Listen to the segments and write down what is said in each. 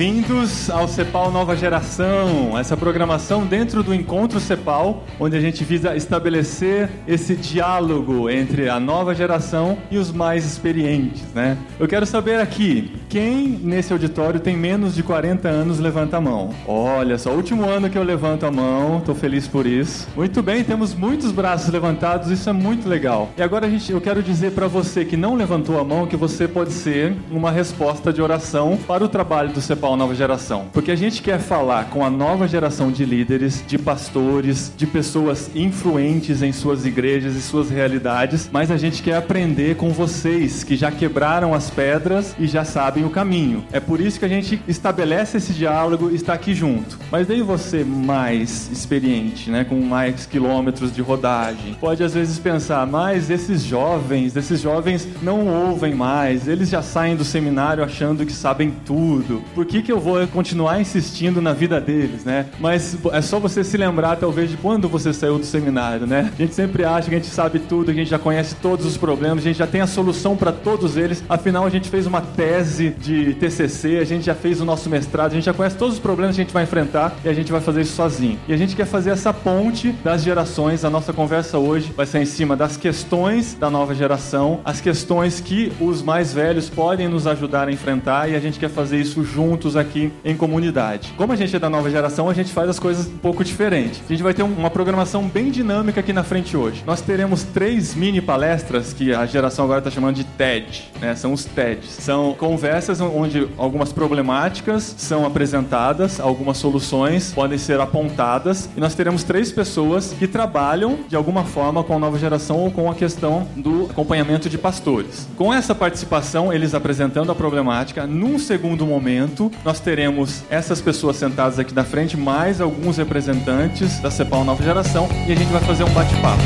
Bem-vindos ao Cepal Nova Geração, essa programação dentro do Encontro Cepal, onde a gente visa estabelecer esse diálogo entre a nova geração e os mais experientes, né? Eu quero saber aqui, quem nesse auditório tem menos de 40 anos, levanta a mão. Olha só, último ano que eu levanto a mão, tô feliz por isso. Muito bem, temos muitos braços levantados, isso é muito legal. E agora a gente, eu quero dizer para você que não levantou a mão que você pode ser uma resposta de oração para o trabalho do CEPAL Nova Geração. Porque a gente quer falar com a nova geração de líderes, de pastores, de pessoas influentes em suas igrejas e suas realidades, mas a gente quer aprender com vocês que já quebraram as pedras e já sabem o caminho. É por isso que a gente estabelece esse diálogo e está aqui junto. Mas daí você mais experiente, né, com mais quilômetros de rodagem, pode às vezes pensar, mas esses jovens, esses jovens não ouvem mais, eles já saem do seminário achando que sabem tudo por que, que eu vou continuar insistindo na vida deles, né? Mas é só você se lembrar, talvez, de quando você saiu do seminário, né? A gente sempre acha que a gente sabe tudo, a gente já conhece todos os problemas, a gente já tem a solução para todos eles. Afinal, a gente fez uma tese de TCC, a gente já fez o nosso mestrado, a gente já conhece todos os problemas que a gente vai enfrentar e a gente vai fazer isso sozinho. E a gente quer fazer essa ponte das gerações. A nossa conversa hoje vai ser em cima das questões da nova geração, as questões que os mais velhos podem nos ajudar a enfrentar e a gente quer fazer isso juntos aqui em comunidade. Como a gente é da nova geração, a gente faz as coisas um pouco diferente. A gente vai ter uma programação bem dinâmica aqui na frente hoje. Nós teremos três mini palestras que a geração agora está chamando de TED, né? São os TEDs. São conversas onde algumas problemáticas são apresentadas, algumas soluções podem ser apontadas e nós teremos três pessoas que trabalham de alguma forma com a nova geração ou com a questão do acompanhamento de pastores. Com essa participação, eles apresentando a problemática, num segundo momento, nós teremos essas pessoas sentadas aqui na frente, mais alguns representantes da CEPAL Nova Geração, e a gente vai fazer um bate-papo.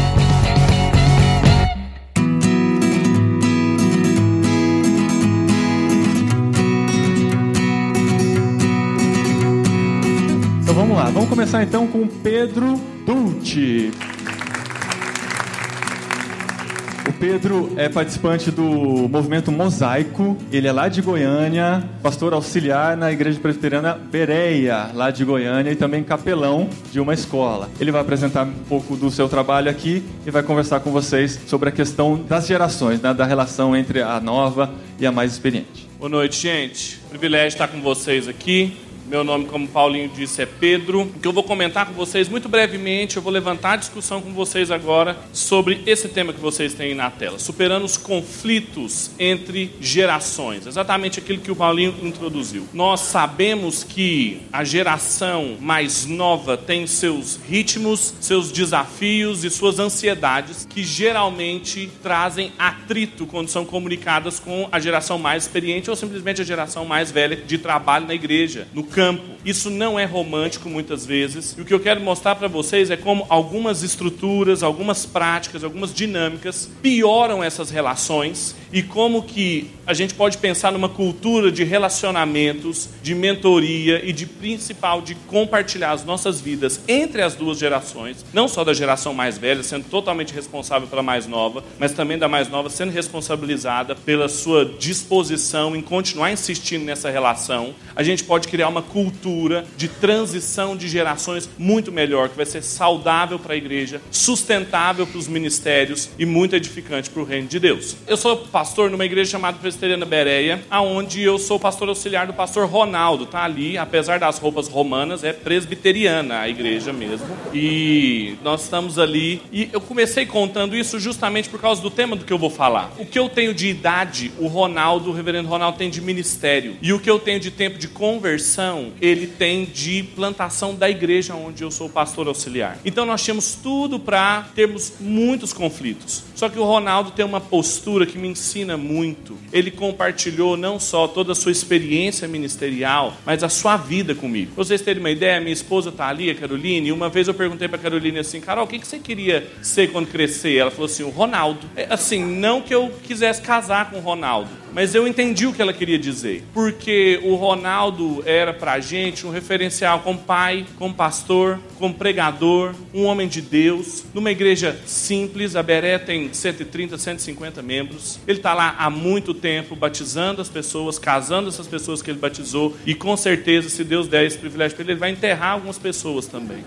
Então vamos lá, vamos começar então com Pedro Dulce. Pedro é participante do movimento Mosaico. Ele é lá de Goiânia, pastor auxiliar na Igreja Presbiteriana Bereia, lá de Goiânia, e também capelão de uma escola. Ele vai apresentar um pouco do seu trabalho aqui e vai conversar com vocês sobre a questão das gerações, né, da relação entre a nova e a mais experiente. Boa noite, gente. Privilégio estar com vocês aqui. Meu nome, como Paulinho disse, é Pedro. O que eu vou comentar com vocês muito brevemente, eu vou levantar a discussão com vocês agora sobre esse tema que vocês têm na tela, superando os conflitos entre gerações. Exatamente aquilo que o Paulinho introduziu. Nós sabemos que a geração mais nova tem seus ritmos, seus desafios e suas ansiedades que geralmente trazem atrito quando são comunicadas com a geração mais experiente ou simplesmente a geração mais velha de trabalho na igreja, no campo. Isso não é romântico muitas vezes. E o que eu quero mostrar para vocês é como algumas estruturas, algumas práticas, algumas dinâmicas pioram essas relações e como que a gente pode pensar numa cultura de relacionamentos, de mentoria e de principal de compartilhar as nossas vidas entre as duas gerações, não só da geração mais velha sendo totalmente responsável pela mais nova, mas também da mais nova sendo responsabilizada pela sua disposição em continuar insistindo nessa relação. A gente pode criar uma cultura de transição de gerações muito melhor, que vai ser saudável para a igreja, sustentável para os ministérios e muito edificante para o reino de Deus. Eu sou pastor numa igreja chamada Presbiteriana Bereia, aonde eu sou pastor auxiliar do pastor Ronaldo, tá ali, apesar das roupas romanas, é presbiteriana a igreja mesmo. E nós estamos ali e eu comecei contando isso justamente por causa do tema do que eu vou falar. O que eu tenho de idade, o Ronaldo, o reverendo Ronaldo tem de ministério, e o que eu tenho de tempo de conversão, ele tem de plantação da igreja onde eu sou pastor auxiliar. Então nós tínhamos tudo para termos muitos conflitos. Só que o Ronaldo tem uma postura que me ensina muito. Ele compartilhou não só toda a sua experiência ministerial, mas a sua vida comigo. Pra vocês terem uma ideia, minha esposa tá ali, a Caroline, e uma vez eu perguntei para Caroline assim: Carol, o que, que você queria ser quando crescer? Ela falou assim: o Ronaldo. É, assim, não que eu quisesse casar com o Ronaldo, mas eu entendi o que ela queria dizer. Porque o Ronaldo era pra gente um referencial como pai, como pastor, como pregador, um homem de Deus, numa igreja simples. A Beré tem 130, 150 membros. Ele está lá há muito tempo batizando as pessoas, casando essas pessoas que ele batizou e com certeza, se Deus der esse privilégio para ele, ele vai enterrar algumas pessoas também.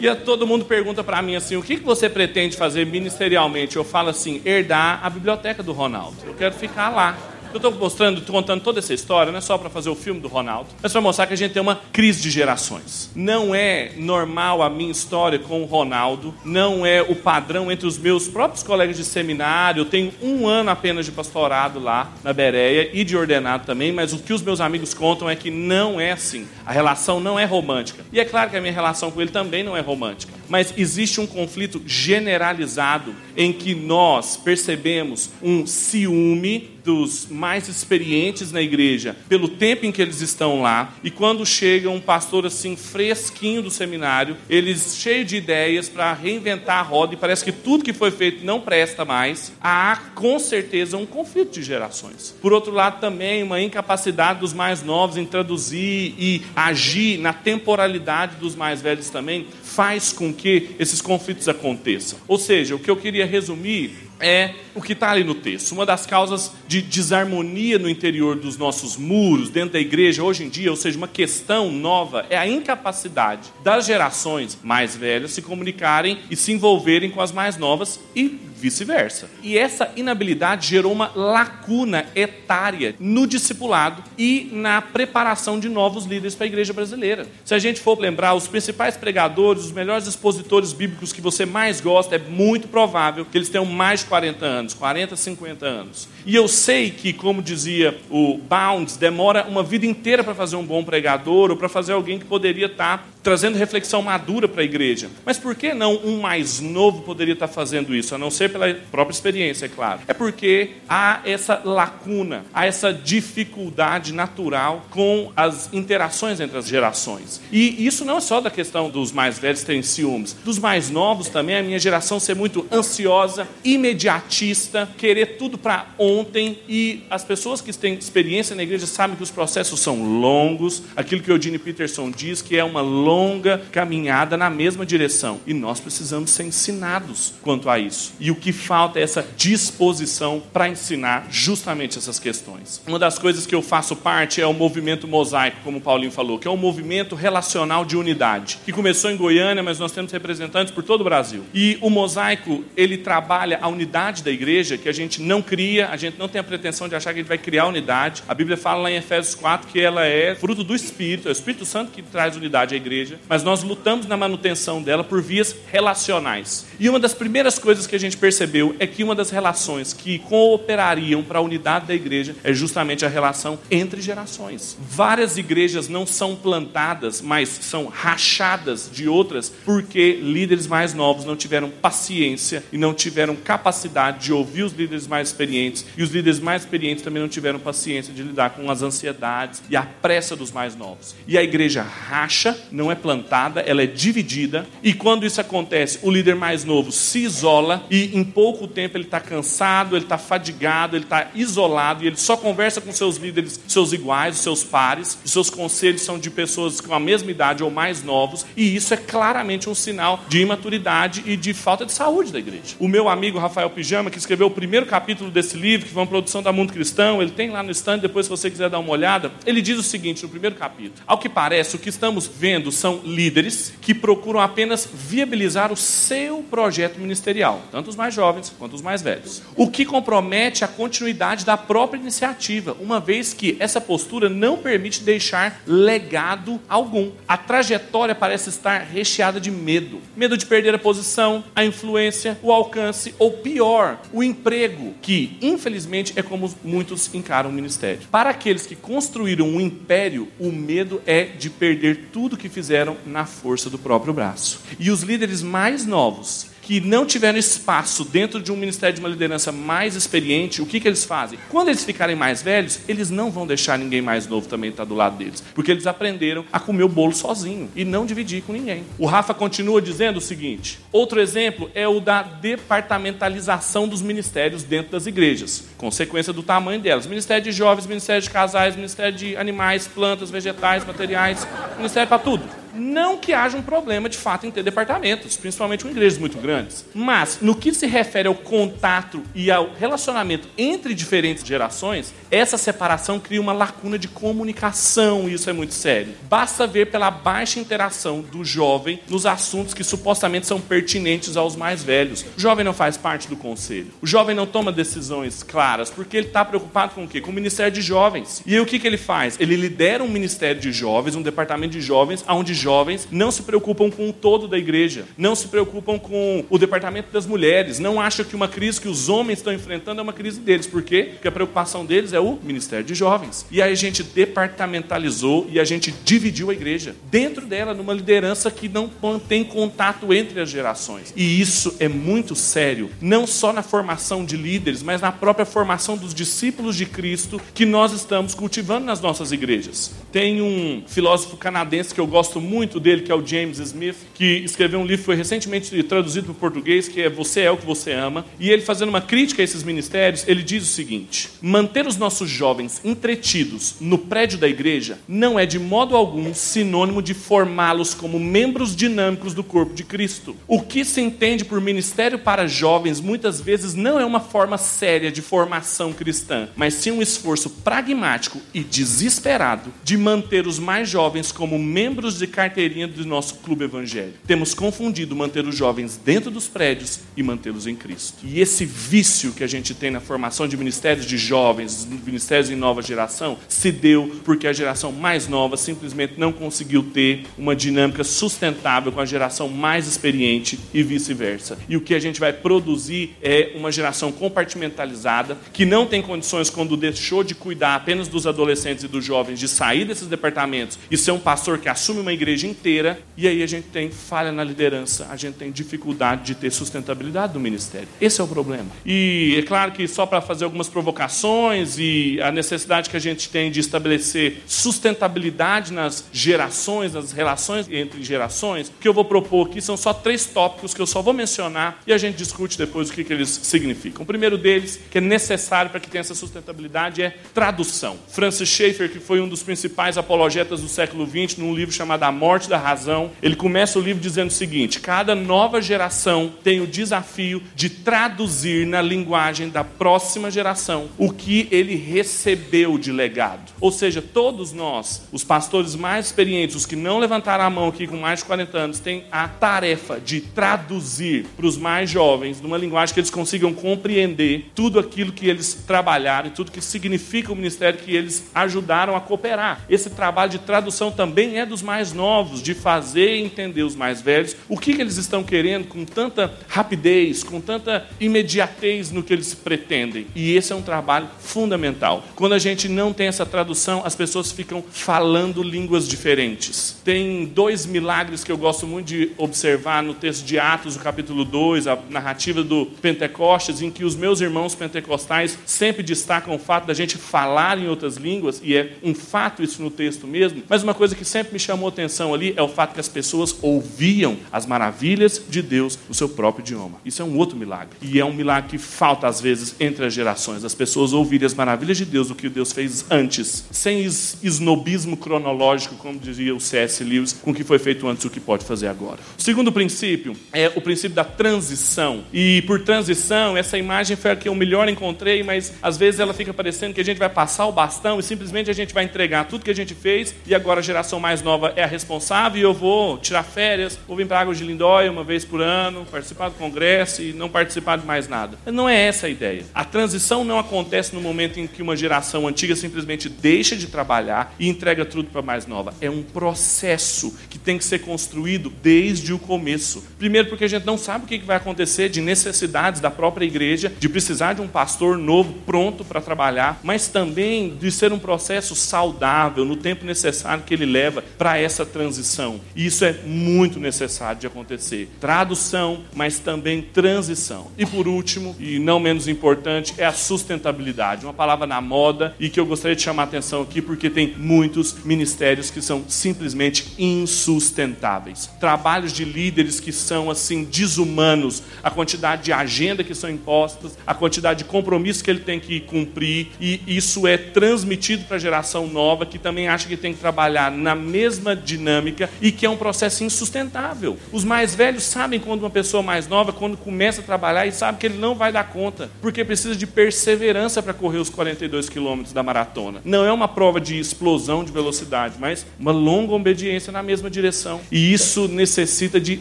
E todo mundo pergunta para mim assim: o que você pretende fazer ministerialmente? Eu falo assim: herdar a biblioteca do Ronaldo. Eu quero ficar lá. Eu estou mostrando, tô contando toda essa história, não é só para fazer o filme do Ronaldo, mas para mostrar que a gente tem uma crise de gerações. Não é normal a minha história com o Ronaldo, não é o padrão entre os meus próprios colegas de seminário. Eu tenho um ano apenas de pastorado lá na Bereia e de ordenado também, mas o que os meus amigos contam é que não é assim. A relação não é romântica. E é claro que a minha relação com ele também não é romântica. Mas existe um conflito generalizado em que nós percebemos um ciúme dos mais experientes na igreja pelo tempo em que eles estão lá e quando chega um pastor assim fresquinho do seminário, eles cheios de ideias para reinventar a roda e parece que tudo que foi feito não presta mais, há com certeza um conflito de gerações. Por outro lado, também uma incapacidade dos mais novos em traduzir e agir na temporalidade dos mais velhos também faz com que esses conflitos aconteçam. Ou seja, o que eu queria resumir é o que está ali no texto. Uma das causas de desarmonia no interior dos nossos muros, dentro da igreja, hoje em dia, ou seja, uma questão nova, é a incapacidade das gerações mais velhas se comunicarem e se envolverem com as mais novas e vice-versa. E essa inabilidade gerou uma lacuna etária no discipulado e na preparação de novos líderes para a igreja brasileira. Se a gente for lembrar, os principais pregadores, os melhores expositores bíblicos que você mais gosta, é muito provável que eles tenham mais de 40 anos, 40, 50 anos. E eu sei que, como dizia o Bounds, demora uma vida inteira para fazer um bom pregador ou para fazer alguém que poderia estar tá trazendo reflexão madura para a igreja. Mas por que não um mais novo poderia estar tá fazendo isso? A não ser pela própria experiência, é claro. É porque há essa lacuna, há essa dificuldade natural com as interações entre as gerações. E isso não é só da questão dos mais velhos terem ciúmes, dos mais novos também, a minha geração ser muito ansiosa, imediatista, querer tudo para ontem. E as pessoas que têm experiência na igreja sabem que os processos são longos, aquilo que o Eugene Peterson diz que é uma longa caminhada na mesma direção. E nós precisamos ser ensinados quanto a isso. E o que falta é essa disposição para ensinar justamente essas questões. Uma das coisas que eu faço parte é o movimento mosaico, como o Paulinho falou, que é um movimento relacional de unidade, que começou em Goiânia, mas nós temos representantes por todo o Brasil. E o mosaico, ele trabalha a unidade da igreja, que a gente não cria, a gente não tem a pretensão de achar que a gente vai criar unidade. A Bíblia fala lá em Efésios 4 que ela é fruto do Espírito, é o Espírito Santo que traz unidade à igreja, mas nós lutamos na manutenção dela por vias relacionais. E uma das primeiras coisas que a gente percebe percebeu é que uma das relações que cooperariam para a unidade da igreja é justamente a relação entre gerações. Várias igrejas não são plantadas, mas são rachadas de outras porque líderes mais novos não tiveram paciência e não tiveram capacidade de ouvir os líderes mais experientes, e os líderes mais experientes também não tiveram paciência de lidar com as ansiedades e a pressa dos mais novos. E a igreja racha, não é plantada, ela é dividida, e quando isso acontece, o líder mais novo se isola e em pouco tempo ele está cansado, ele está fadigado, ele está isolado e ele só conversa com seus líderes, seus iguais, seus pares. Os seus conselhos são de pessoas com a mesma idade ou mais novos e isso é claramente um sinal de imaturidade e de falta de saúde da igreja. O meu amigo Rafael Pijama, que escreveu o primeiro capítulo desse livro, que foi uma produção da Mundo Cristão, ele tem lá no stand, depois se você quiser dar uma olhada, ele diz o seguinte no primeiro capítulo: Ao que parece, o que estamos vendo são líderes que procuram apenas viabilizar o seu projeto ministerial, tanto os mais jovens quanto os mais velhos. O que compromete a continuidade da própria iniciativa, uma vez que essa postura não permite deixar legado algum. A trajetória parece estar recheada de medo: medo de perder a posição, a influência, o alcance, ou pior, o emprego, que infelizmente é como muitos encaram o ministério. Para aqueles que construíram um império, o medo é de perder tudo que fizeram na força do próprio braço. E os líderes mais novos que não tiveram espaço dentro de um ministério de uma liderança mais experiente, o que, que eles fazem? Quando eles ficarem mais velhos, eles não vão deixar ninguém mais novo também estar do lado deles, porque eles aprenderam a comer o bolo sozinho e não dividir com ninguém. O Rafa continua dizendo o seguinte: outro exemplo é o da departamentalização dos ministérios dentro das igrejas, consequência do tamanho delas. Ministério de jovens, ministério de casais, ministério de animais, plantas, vegetais, materiais, ministério para tudo. Não que haja um problema de fato em ter departamentos, principalmente com igrejas muito grandes. Mas, no que se refere ao contato e ao relacionamento entre diferentes gerações, essa separação cria uma lacuna de comunicação, e isso é muito sério. Basta ver pela baixa interação do jovem nos assuntos que supostamente são pertinentes aos mais velhos. O jovem não faz parte do conselho. O jovem não toma decisões claras, porque ele está preocupado com o quê? Com o Ministério de Jovens. E aí o que, que ele faz? Ele lidera um Ministério de Jovens, um departamento de jovens, onde jovens não se preocupam com o todo da igreja, não se preocupam com o departamento das mulheres, não acham que uma crise que os homens estão enfrentando é uma crise deles. Por quê? Porque a preocupação deles é o ministério de jovens. E aí a gente departamentalizou e a gente dividiu a igreja dentro dela numa liderança que não mantém contato entre as gerações. E isso é muito sério, não só na formação de líderes, mas na própria formação dos discípulos de Cristo que nós estamos cultivando nas nossas igrejas. Tem um filósofo canadense que eu gosto muito dele, que é o James Smith, que escreveu um livro foi recentemente traduzido para o português, que é Você é o que você ama. E ele, fazendo uma crítica a esses ministérios, ele diz o seguinte: manter os nossos jovens entretidos no prédio da igreja não é de modo algum sinônimo de formá-los como membros dinâmicos do corpo de Cristo. O que se entende por ministério para jovens muitas vezes não é uma forma séria de formação cristã, mas sim um esforço pragmático e desesperado de manter os mais jovens como membros de carteirinha do nosso clube evangélico. Temos confundido manter os jovens dentro dos prédios e mantê-los em Cristo. E esse vício que a gente tem na formação de ministérios de jovens, ministérios em nova geração, se deu porque a geração mais nova simplesmente não conseguiu ter uma dinâmica sustentável com a geração mais experiente e vice-versa. E o que a gente vai produzir é uma geração compartimentalizada que não tem condições, quando deixou de cuidar apenas dos adolescentes e dos jovens, de sair desses departamentos e ser um pastor que assume uma igreja inteira, e aí a gente tem falha na liderança, a gente tem dificuldade de ter sustentabilidade do ministério. Esse é o problema. E é claro que só para fazer algumas provocações e a necessidade que a gente tem de estabelecer sustentabilidade nas gerações, nas relações entre gerações, o que eu vou propor aqui são só três tópicos que eu só vou mencionar e a gente discute depois o que, que eles significam. O primeiro deles, que é necessário para que tenha essa sustentabilidade, é tradução. Francis Schaeffer, que foi um dos principais apologetas do século XX, num livro chamado A morte da razão, ele começa o livro dizendo o seguinte: cada nova geração tem o desafio de traduzir na linguagem da próxima geração o que ele recebeu de legado. Ou seja, todos nós, os pastores mais experientes, os que não levantaram a mão aqui com mais de 40 anos, têm a tarefa de traduzir para os mais jovens, numa linguagem que eles consigam compreender tudo aquilo que eles trabalharam e tudo que significa o ministério que eles ajudaram a cooperar. Esse trabalho de tradução também é dos mais novos novos, de fazer entender os mais velhos o que, que eles estão querendo com tanta rapidez, com tanta imediatez no que eles pretendem. E esse é um trabalho fundamental. Quando a gente não tem essa tradução, as pessoas ficam falando línguas diferentes. Tem dois milagres que eu gosto muito de observar no texto de Atos, no capítulo 2, a narrativa do Pentecostes, em que os meus irmãos pentecostais sempre destacam o fato da gente falar em outras línguas, e é um fato isso no texto mesmo, mas uma coisa que sempre me chamou atenção ali é o fato que as pessoas ouviam as maravilhas de Deus no seu próprio idioma. Isso é um outro milagre. E é um milagre que falta às vezes entre as gerações. As pessoas ouvirem as maravilhas de Deus, do que Deus fez antes, sem esnobismo cronológico, como dizia o C.S. Lewis, com o que foi feito antes e o que pode fazer agora. O segundo princípio é o princípio da transição. E por transição, essa imagem foi a que eu melhor encontrei, mas às vezes ela fica parecendo que a gente vai passar o bastão e simplesmente a gente vai entregar tudo que a gente fez e agora a geração mais nova é a responsável e eu vou tirar férias, vou vir para Águas de Lindóia uma vez por ano, participar do congresso e não participar de mais nada. Não é essa a ideia. A transição não acontece no momento em que uma geração antiga simplesmente deixa de trabalhar e entrega tudo para mais nova. É um processo que tem que ser construído desde o começo. Primeiro, porque a gente não sabe o que vai acontecer de necessidades da própria igreja, de precisar de um pastor novo pronto para trabalhar, mas também de ser um processo saudável no tempo necessário que ele leva para essa transição. E isso é muito necessário de acontecer. Tradução, mas também transição. E por último, e não menos importante, é a sustentabilidade. Uma palavra na moda e que eu gostaria de chamar a atenção aqui porque tem muitos ministérios que são simplesmente insustentáveis. Trabalhos de líderes que são assim desumanos, a quantidade de agenda que são impostas, a quantidade de compromissos que ele tem que cumprir e isso é transmitido para a geração nova que também acha que tem que trabalhar na mesma dinâmica e que é um processo insustentável. Os mais velhos sabem quando uma pessoa mais nova, quando começa a trabalhar e sabe que ele não vai dar conta, porque precisa de perseverança para correr os 42 quilômetros da maratona. Não é uma prova de explosão de velocidade, mas uma longa obediência na mesma direção. E isso necessita de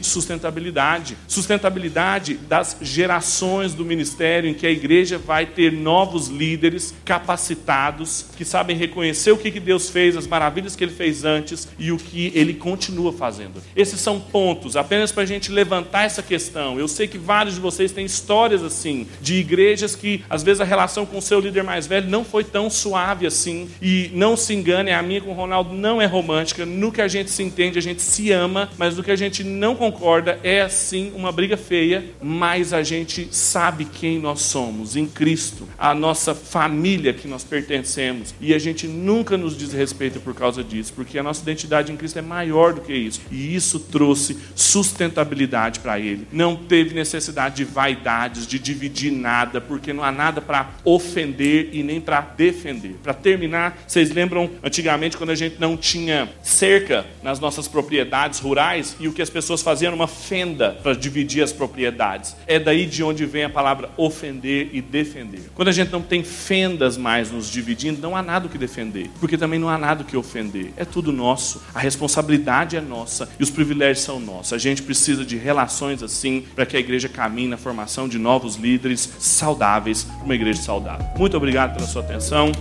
sustentabilidade. Sustentabilidade das gerações do ministério em que a igreja vai ter novos líderes capacitados que sabem reconhecer o que Deus fez, as maravilhas que ele fez antes e o que ele continua fazendo. Esses são pontos apenas para a gente levantar essa questão. Eu sei que vários de vocês têm histórias assim, de igrejas que às vezes a relação com o seu líder mais velho não foi tão suave assim. E não se engane, a minha com o Ronaldo não é romântica. No que a gente se entende, a gente se ama, mas no que a gente não concorda é assim uma briga feia, mas a gente sabe quem nós somos em Cristo, a nossa família que nós pertencemos. E a gente nunca nos desrespeita por causa disso, porque a nossa identidade em Cristo é maior do que isso. E isso trouxe sustentabilidade para ele. Não teve necessidade de vaidades, de dividir nada, porque não há nada para ofender e nem para defender. Para terminar, vocês lembram antigamente quando a gente não tinha cerca nas nossas propriedades rurais e o que as pessoas faziam era uma fenda para dividir as propriedades. É daí de onde vem a palavra ofender e defender. Quando a gente não tem fendas mais nos dividindo, não há nada o que defender, porque também não há nada o que ofender. É tudo nosso. A responsabilidade é nossa e os privilégios são nossos. A gente precisa de relações assim para que a igreja caminhe na formação de novos líderes saudáveis, uma igreja saudável. Muito obrigado pela sua atenção.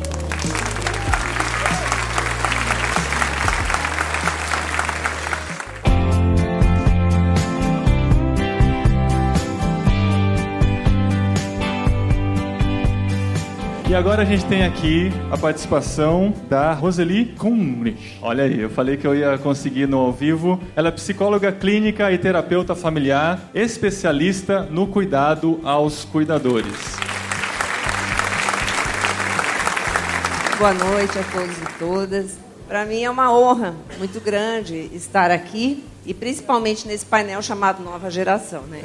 E agora a gente tem aqui a participação da Roseli Kumrich. Olha aí, eu falei que eu ia conseguir no ao vivo. Ela é psicóloga clínica e terapeuta familiar, especialista no cuidado aos cuidadores. Boa noite a todos e todas. Para mim é uma honra muito grande estar aqui e principalmente nesse painel chamado Nova Geração, né?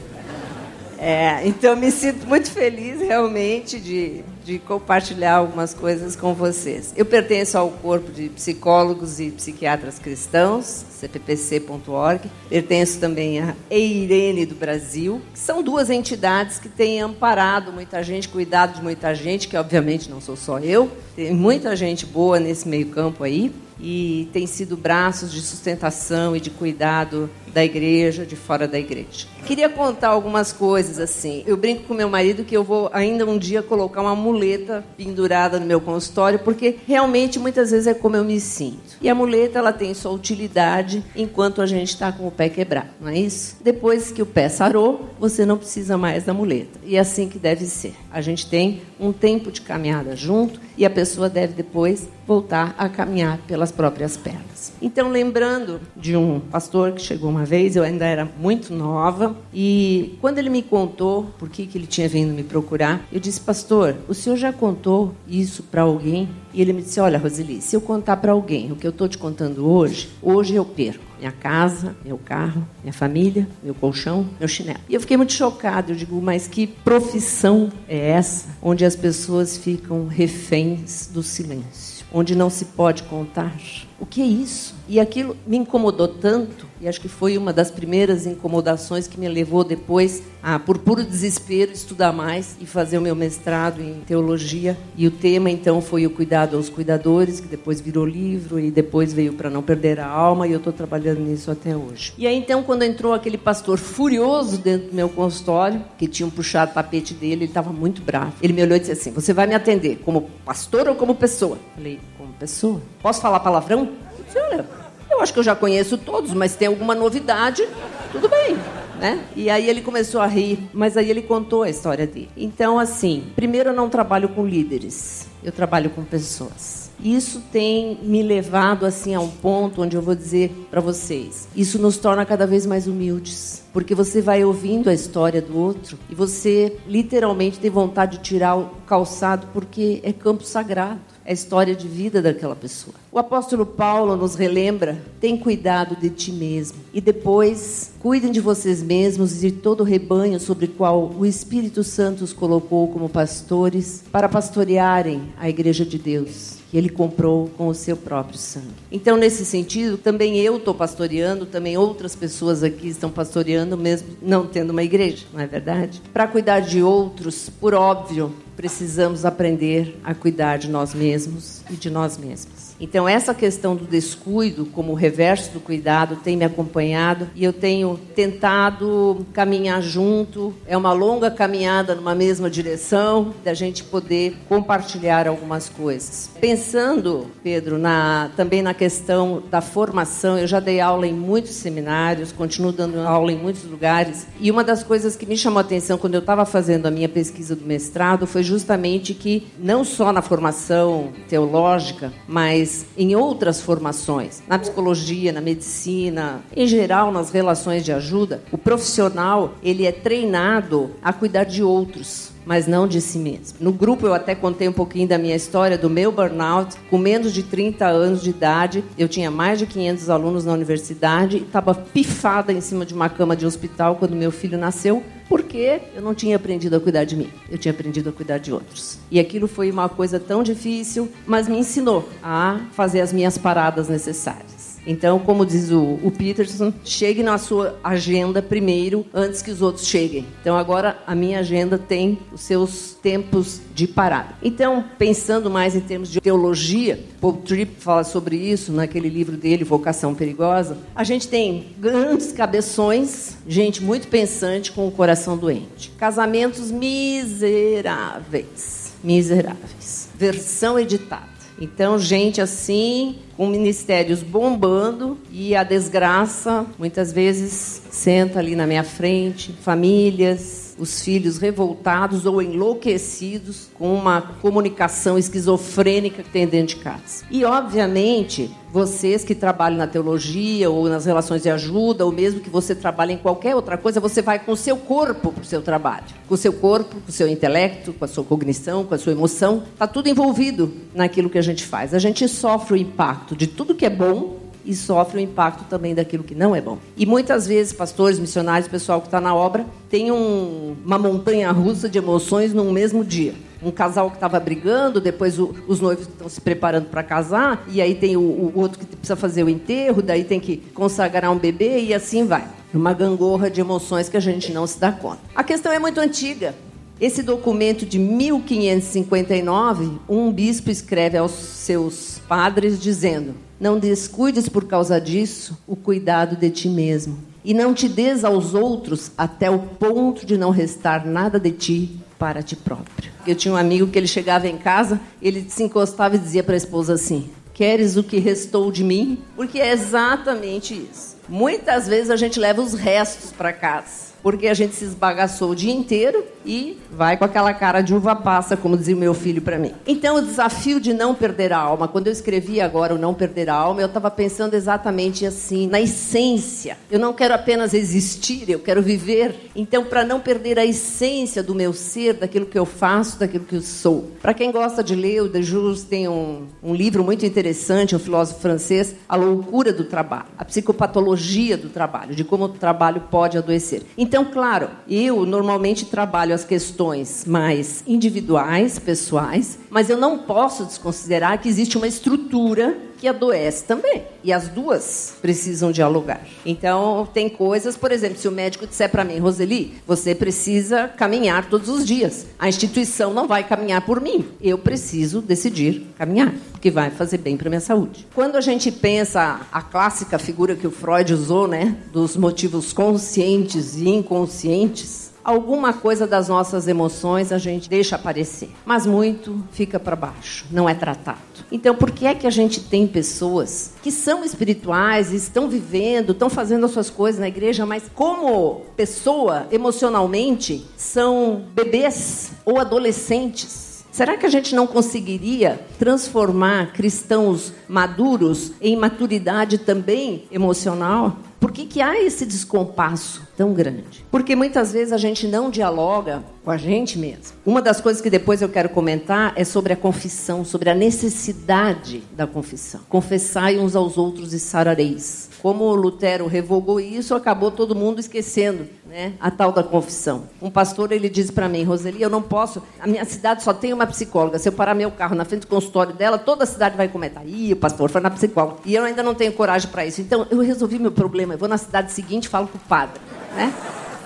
É, então me sinto muito feliz realmente de, de compartilhar algumas coisas com vocês. Eu pertenço ao corpo de psicólogos e psiquiatras cristãos, cppc.org. Pertenço também à EIRENE do Brasil, são duas entidades que têm amparado muita gente, cuidado de muita gente, que obviamente não sou só eu. Tem muita gente boa nesse meio campo aí e tem sido braços de sustentação e de cuidado da igreja, de fora da igreja. Queria contar algumas coisas assim. Eu brinco com meu marido que eu vou ainda um dia colocar uma muleta pendurada no meu consultório, porque realmente muitas vezes é como eu me sinto. E a muleta ela tem sua utilidade enquanto a gente está com o pé quebrado, não é isso? Depois que o pé sarou, você não precisa mais da muleta. E é assim que deve ser. A gente tem um tempo de caminhada junto e a pessoa deve depois voltar a caminhar pelas próprias pernas. Então, lembrando de um pastor que chegou uma vez, eu ainda era muito nova, e quando ele me contou por que, que ele tinha vindo me procurar, eu disse, pastor, o senhor já contou isso para alguém? E ele me disse, olha, Roseli, se eu contar para alguém o que eu estou te contando hoje, hoje eu perco minha casa, meu carro, minha família, meu colchão, meu chinelo. E eu fiquei muito chocada. Eu digo, mas que profissão é essa onde as pessoas ficam reféns do silêncio? Onde não se pode contar? O que é isso? E aquilo me incomodou tanto, e acho que foi uma das primeiras incomodações que me levou depois a, por puro desespero, estudar mais e fazer o meu mestrado em teologia. E o tema então foi o cuidado aos cuidadores, que depois virou livro e depois veio para não perder a alma, e eu estou trabalhando nisso até hoje. E aí então, quando entrou aquele pastor furioso dentro do meu consultório, que tinham puxado o tapete dele, ele estava muito bravo. Ele me olhou e disse assim: Você vai me atender como pastor ou como pessoa? Eu falei: Como pessoa? Posso falar palavrão? Eu acho que eu já conheço todos, mas tem alguma novidade, tudo bem. né? E aí ele começou a rir, mas aí ele contou a história dele. Então, assim, primeiro eu não trabalho com líderes, eu trabalho com pessoas. Isso tem me levado assim a um ponto onde eu vou dizer para vocês, isso nos torna cada vez mais humildes, porque você vai ouvindo a história do outro e você literalmente tem vontade de tirar o calçado porque é campo sagrado a história de vida daquela pessoa. O apóstolo Paulo nos relembra: tem cuidado de ti mesmo. E depois, cuidem de vocês mesmos e de todo o rebanho sobre o qual o Espírito Santo os colocou como pastores para pastorearem a igreja de Deus que ele comprou com o seu próprio sangue. Então, nesse sentido, também eu estou pastoreando, também outras pessoas aqui estão pastoreando, mesmo não tendo uma igreja, não é verdade? Para cuidar de outros, por óbvio, precisamos aprender a cuidar de nós mesmos e de nós mesmos. Então, essa questão do descuido, como o reverso do cuidado, tem me acompanhado e eu tenho tentado caminhar junto. É uma longa caminhada numa mesma direção, da gente poder compartilhar algumas coisas. Pensando, Pedro, na, também na questão da formação, eu já dei aula em muitos seminários, continuo dando aula em muitos lugares, e uma das coisas que me chamou a atenção quando eu estava fazendo a minha pesquisa do mestrado foi justamente que, não só na formação teológica, mas em outras formações, na psicologia, na medicina, em geral nas relações de ajuda, o profissional ele é treinado a cuidar de outros mas não de si mesmo. No grupo eu até contei um pouquinho da minha história, do meu burnout. Com menos de 30 anos de idade, eu tinha mais de 500 alunos na universidade e estava pifada em cima de uma cama de hospital quando meu filho nasceu, porque eu não tinha aprendido a cuidar de mim, eu tinha aprendido a cuidar de outros. E aquilo foi uma coisa tão difícil, mas me ensinou a fazer as minhas paradas necessárias. Então, como diz o, o, Peterson, chegue na sua agenda primeiro, antes que os outros cheguem. Então, agora a minha agenda tem os seus tempos de parada. Então, pensando mais em termos de teologia, Paul Tripp fala sobre isso naquele livro dele, Vocação Perigosa. A gente tem grandes cabeções, gente muito pensante com o coração doente. Casamentos miseráveis. Miseráveis. Versão editada. Então, gente assim, com ministérios bombando e a desgraça muitas vezes senta ali na minha frente, famílias, os filhos revoltados ou enlouquecidos com uma comunicação esquizofrênica que tem dentro de casa. E, obviamente, vocês que trabalham na teologia ou nas relações de ajuda, ou mesmo que você trabalhe em qualquer outra coisa, você vai com o seu corpo para o seu trabalho. Com o seu corpo, com o seu intelecto, com a sua cognição, com a sua emoção. Está tudo envolvido naquilo que a gente faz. A gente sofre o impacto de tudo que é bom e sofre o impacto também daquilo que não é bom. E muitas vezes, pastores, missionários, pessoal que está na obra, tem um, uma montanha russa de emoções num mesmo dia. Um casal que estava brigando, depois o, os noivos estão se preparando para casar, e aí tem o, o outro que precisa fazer o enterro, daí tem que consagrar um bebê, e assim vai. Uma gangorra de emoções que a gente não se dá conta. A questão é muito antiga. Esse documento de 1559, um bispo escreve aos seus padres dizendo: Não descuides por causa disso o cuidado de ti mesmo, e não te des aos outros até o ponto de não restar nada de ti para ti próprio. Eu tinha um amigo que ele chegava em casa, ele se encostava e dizia para a esposa assim: Queres o que restou de mim? Porque é exatamente isso. Muitas vezes a gente leva os restos para casa porque a gente se esbagaçou o dia inteiro e vai com aquela cara de uva passa, como dizia o meu filho para mim. Então, o desafio de não perder a alma, quando eu escrevi agora o não perder a alma, eu estava pensando exatamente assim, na essência. Eu não quero apenas existir, eu quero viver. Então, para não perder a essência do meu ser, daquilo que eu faço, daquilo que eu sou. Para quem gosta de ler, o Dejus tem um, um livro muito interessante, um filósofo francês, A Loucura do Trabalho, a psicopatologia do trabalho, de como o trabalho pode adoecer. Então, então, claro, eu normalmente trabalho as questões mais individuais, pessoais, mas eu não posso desconsiderar que existe uma estrutura que adoece também. E as duas precisam dialogar. Então, tem coisas, por exemplo, se o médico disser para mim, Roseli, você precisa caminhar todos os dias. A instituição não vai caminhar por mim. Eu preciso decidir caminhar, porque vai fazer bem para minha saúde. Quando a gente pensa a clássica figura que o Freud usou, né, dos motivos conscientes e inconscientes, alguma coisa das nossas emoções a gente deixa aparecer, mas muito fica para baixo, não é tratado. Então, por que é que a gente tem pessoas que são espirituais, estão vivendo, estão fazendo as suas coisas na igreja, mas como pessoa, emocionalmente, são bebês ou adolescentes? Será que a gente não conseguiria transformar cristãos maduros em maturidade também emocional? Por que, que há esse descompasso tão grande? Porque muitas vezes a gente não dialoga com a gente mesmo. Uma das coisas que depois eu quero comentar é sobre a confissão, sobre a necessidade da confissão. Confessai uns aos outros e sarareis. Como Lutero revogou isso, acabou todo mundo esquecendo né, a tal da confissão. Um pastor ele disse para mim, Roseli, eu não posso. A minha cidade só tem uma psicóloga. Se eu parar meu carro na frente do consultório dela, toda a cidade vai comentar. Ih, o pastor foi na psicóloga. E eu ainda não tenho coragem para isso. Então eu resolvi meu problema. Eu vou na cidade seguinte e falo com o padre, né?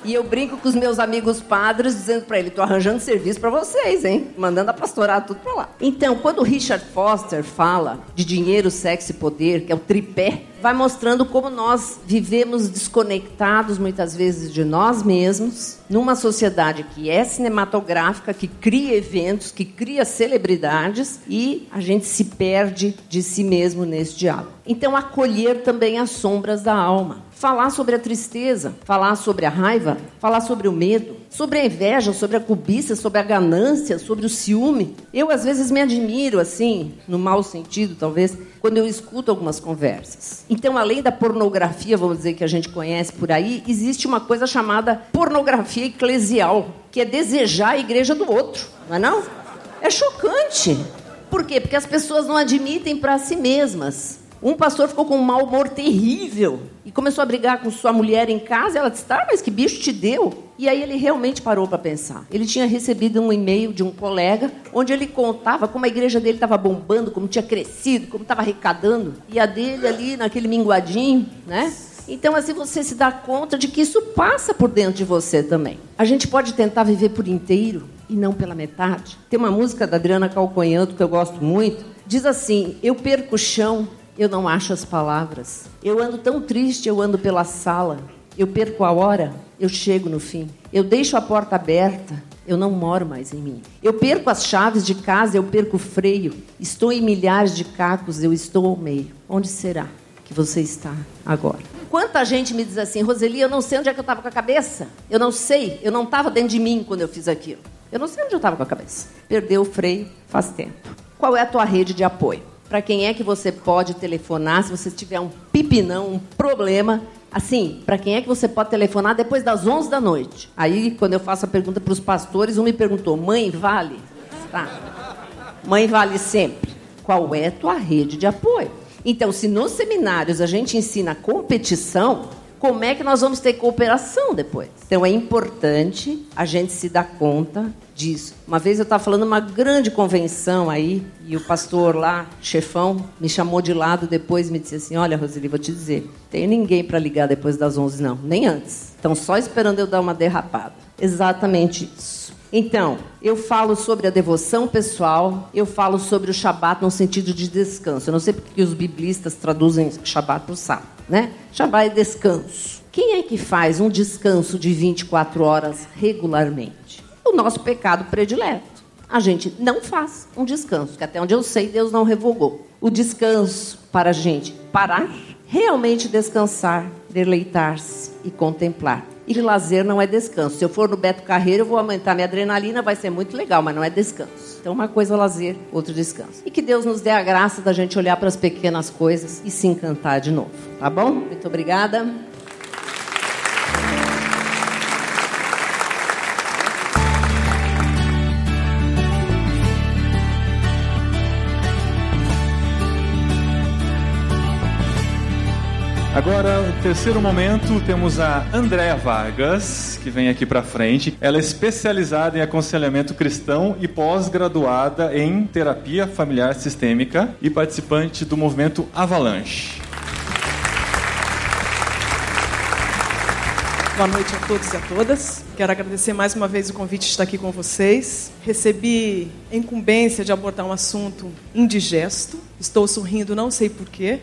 E eu brinco com os meus amigos padres, dizendo para ele: tô arranjando serviço para vocês, hein? Mandando a pastorar tudo para lá. Então, quando o Richard Foster fala de dinheiro, sexo e poder, que é o tripé, vai mostrando como nós vivemos desconectados muitas vezes de nós mesmos, numa sociedade que é cinematográfica, que cria eventos, que cria celebridades e a gente se perde de si mesmo nesse diálogo. Então, acolher também as sombras da alma falar sobre a tristeza, falar sobre a raiva, falar sobre o medo, sobre a inveja, sobre a cobiça, sobre a ganância, sobre o ciúme. Eu às vezes me admiro assim, no mau sentido talvez, quando eu escuto algumas conversas. Então, além da pornografia, vamos dizer que a gente conhece por aí, existe uma coisa chamada pornografia eclesial, que é desejar a igreja do outro, não é não? É chocante. Por quê? Porque as pessoas não admitem para si mesmas um pastor ficou com um mau humor terrível e começou a brigar com sua mulher em casa. Ela disse: Tá, mas que bicho te deu? E aí ele realmente parou para pensar. Ele tinha recebido um e-mail de um colega onde ele contava como a igreja dele estava bombando, como tinha crescido, como estava arrecadando. E a dele ali, naquele minguadinho, né? Então, assim, você se dá conta de que isso passa por dentro de você também. A gente pode tentar viver por inteiro e não pela metade. Tem uma música da Adriana Calconhanto que eu gosto muito. Diz assim: Eu perco o chão eu não acho as palavras. Eu ando tão triste, eu ando pela sala. Eu perco a hora, eu chego no fim. Eu deixo a porta aberta, eu não moro mais em mim. Eu perco as chaves de casa, eu perco o freio. Estou em milhares de cacos, eu estou ao meio. Onde será que você está agora? Quanta gente me diz assim, Roseli, eu não sei onde é que eu estava com a cabeça. Eu não sei, eu não estava dentro de mim quando eu fiz aquilo. Eu não sei onde eu estava com a cabeça. Perdeu o freio faz tempo. Qual é a tua rede de apoio? Para quem é que você pode telefonar se você tiver um pipinão, um problema. Assim, para quem é que você pode telefonar depois das 11 da noite? Aí, quando eu faço a pergunta para os pastores, um me perguntou: mãe, vale? Tá. Mãe, vale sempre. Qual é a tua rede de apoio? Então, se nos seminários a gente ensina competição, como é que nós vamos ter cooperação depois? Então, é importante a gente se dar conta disso. Uma vez eu estava falando uma grande convenção aí, e o pastor lá, chefão, me chamou de lado depois e me disse assim: Olha, Roseli, vou te dizer, tem ninguém para ligar depois das 11, não, nem antes. Estão só esperando eu dar uma derrapada. Exatamente isso. Então, eu falo sobre a devoção pessoal, eu falo sobre o Shabat no sentido de descanso. Eu não sei porque os biblistas traduzem Shabat para o sábado, né? Shabat é descanso. Quem é que faz um descanso de 24 horas regularmente? o nosso pecado predileto. A gente não faz um descanso, que até onde eu sei, Deus não revogou. O descanso para a gente parar, realmente descansar, deleitar-se e contemplar. E lazer não é descanso. Se eu for no Beto Carreiro, eu vou aumentar minha adrenalina, vai ser muito legal, mas não é descanso. Então, uma coisa é lazer, outra descanso. E que Deus nos dê a graça da gente olhar para as pequenas coisas e se encantar de novo. Tá bom? Muito obrigada. Agora, no terceiro momento, temos a Andréa Vargas, que vem aqui para frente. Ela é especializada em aconselhamento cristão e pós-graduada em terapia familiar sistêmica e participante do movimento Avalanche. Boa noite a todos e a todas. Quero agradecer mais uma vez o convite de estar aqui com vocês. Recebi a incumbência de abordar um assunto indigesto. Estou sorrindo, não sei porquê.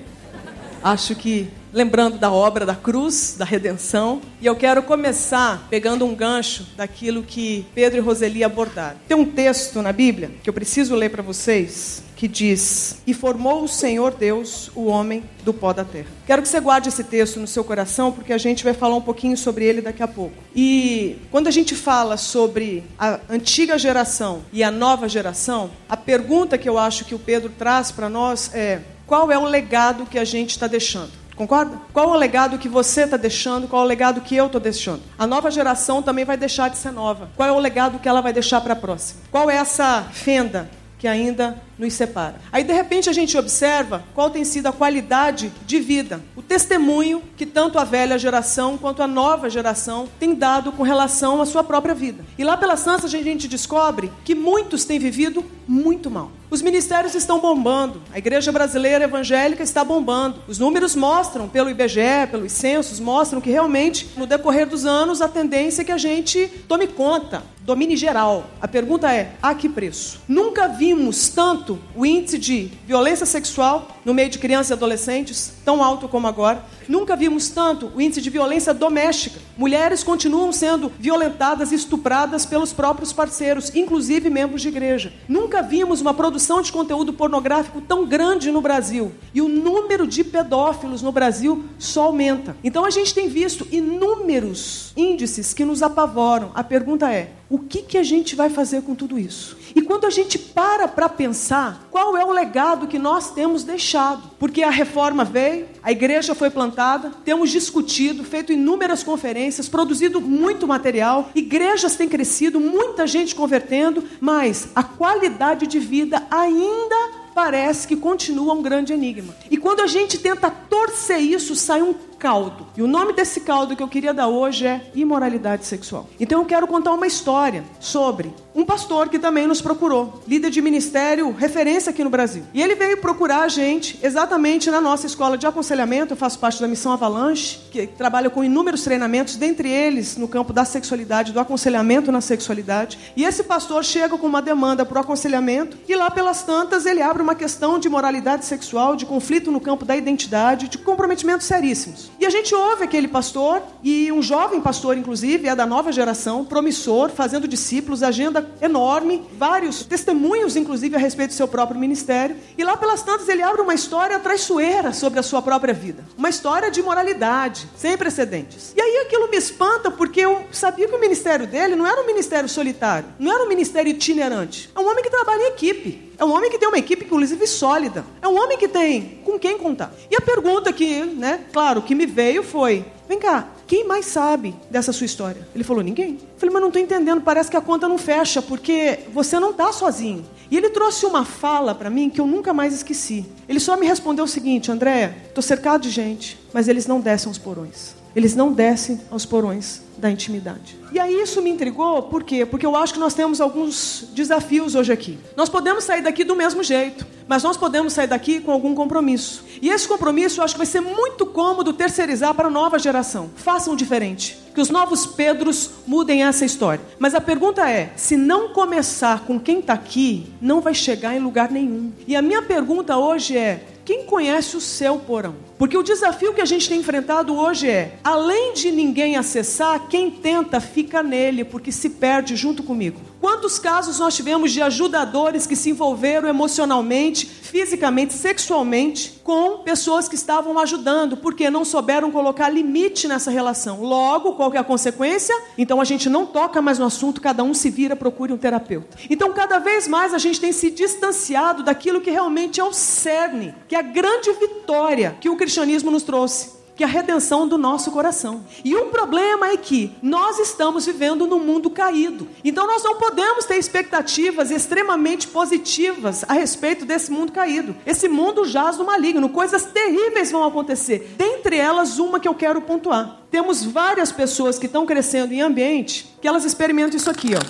Acho que lembrando da obra da cruz, da redenção, e eu quero começar pegando um gancho daquilo que Pedro e Roseli abordaram. Tem um texto na Bíblia que eu preciso ler para vocês, que diz: E formou o Senhor Deus o homem do pó da terra. Quero que você guarde esse texto no seu coração, porque a gente vai falar um pouquinho sobre ele daqui a pouco. E quando a gente fala sobre a antiga geração e a nova geração, a pergunta que eu acho que o Pedro traz para nós é: qual é o legado que a gente está deixando? Concorda? Qual o legado que você está deixando? Qual o legado que eu estou deixando? A nova geração também vai deixar de ser nova. Qual é o legado que ela vai deixar para a próxima? Qual é essa fenda que ainda nos separa. Aí de repente a gente observa qual tem sido a qualidade de vida, o testemunho que tanto a velha geração quanto a nova geração tem dado com relação à sua própria vida. E lá pelas tantas a gente descobre que muitos têm vivido muito mal. Os ministérios estão bombando, a igreja brasileira evangélica está bombando. Os números mostram, pelo IBGE, pelos censos, mostram que realmente, no decorrer dos anos, a tendência é que a gente tome conta, domine geral. A pergunta é: a que preço? Nunca vimos tanto o índice de violência sexual no meio de crianças e adolescentes, tão alto como agora. Nunca vimos tanto o índice de violência doméstica. Mulheres continuam sendo violentadas e estupradas pelos próprios parceiros, inclusive membros de igreja. Nunca vimos uma produção de conteúdo pornográfico tão grande no Brasil. E o número de pedófilos no Brasil só aumenta. Então a gente tem visto inúmeros índices que nos apavoram. A pergunta é: o que, que a gente vai fazer com tudo isso? E quando a gente para para pensar, qual é o legado que nós temos deixado? Porque a reforma veio, a igreja foi plantada, temos discutido, feito inúmeras conferências, produzido muito material, igrejas têm crescido, muita gente convertendo, mas a qualidade de vida ainda parece que continua um grande enigma. E quando a gente tenta torcer isso, sai um caldo. E o nome desse caldo que eu queria dar hoje é imoralidade sexual. Então eu quero contar uma história sobre um pastor que também nos procurou, líder de ministério, referência aqui no Brasil. E ele veio procurar a gente exatamente na nossa escola de aconselhamento. Eu faço parte da missão Avalanche, que trabalha com inúmeros treinamentos, dentre eles no campo da sexualidade, do aconselhamento na sexualidade. E esse pastor chega com uma demanda para o aconselhamento e lá pelas tantas ele abre uma questão de moralidade sexual, de conflito no campo da identidade, de comprometimentos seríssimos. E a gente ouve aquele pastor, e um jovem pastor, inclusive, é da nova geração, promissor, fazendo discípulos, agenda enorme, vários testemunhos, inclusive, a respeito do seu próprio ministério. E lá pelas tantas ele abre uma história traiçoeira sobre a sua própria vida. Uma história de moralidade, sem precedentes. E aí aquilo me espanta, porque eu sabia que o ministério dele não era um ministério solitário, não era um ministério itinerante. É um homem que trabalha em equipe. É um homem que tem uma equipe, inclusive, sólida. É um homem que tem com quem contar. E a pergunta que, né, claro, que me veio foi: vem cá, quem mais sabe dessa sua história? Ele falou: ninguém. Eu falei, mas não estou entendendo, parece que a conta não fecha, porque você não está sozinho. E ele trouxe uma fala para mim que eu nunca mais esqueci. Ele só me respondeu o seguinte: André, estou cercado de gente, mas eles não descem aos porões. Eles não descem aos porões da intimidade. E aí isso me intrigou, por quê? Porque eu acho que nós temos alguns desafios hoje aqui. Nós podemos sair daqui do mesmo jeito, mas nós podemos sair daqui com algum compromisso. E esse compromisso eu acho que vai ser muito cômodo terceirizar para a nova geração. Façam diferente. Que os novos Pedros mudem essa história. Mas a pergunta é: se não começar com quem está aqui, não vai chegar em lugar nenhum. E a minha pergunta hoje é: quem conhece o seu porão? Porque o desafio que a gente tem enfrentado hoje é, além de ninguém acessar, quem tenta fica nele, porque se perde junto comigo. Quantos casos nós tivemos de ajudadores que se envolveram emocionalmente, fisicamente, sexualmente com pessoas que estavam ajudando, porque não souberam colocar limite nessa relação. Logo, qual é a consequência? Então a gente não toca mais no assunto, cada um se vira, procure um terapeuta. Então, cada vez mais a gente tem se distanciado daquilo que realmente é o cerne, que é a grande vitória que o cristianismo nos trouxe que é a redenção do nosso coração. E o problema é que nós estamos vivendo num mundo caído. Então nós não podemos ter expectativas extremamente positivas a respeito desse mundo caído. Esse mundo jaz no maligno, coisas terríveis vão acontecer. Dentre elas, uma que eu quero pontuar. Temos várias pessoas que estão crescendo em ambiente que elas experimentam isso aqui, ó.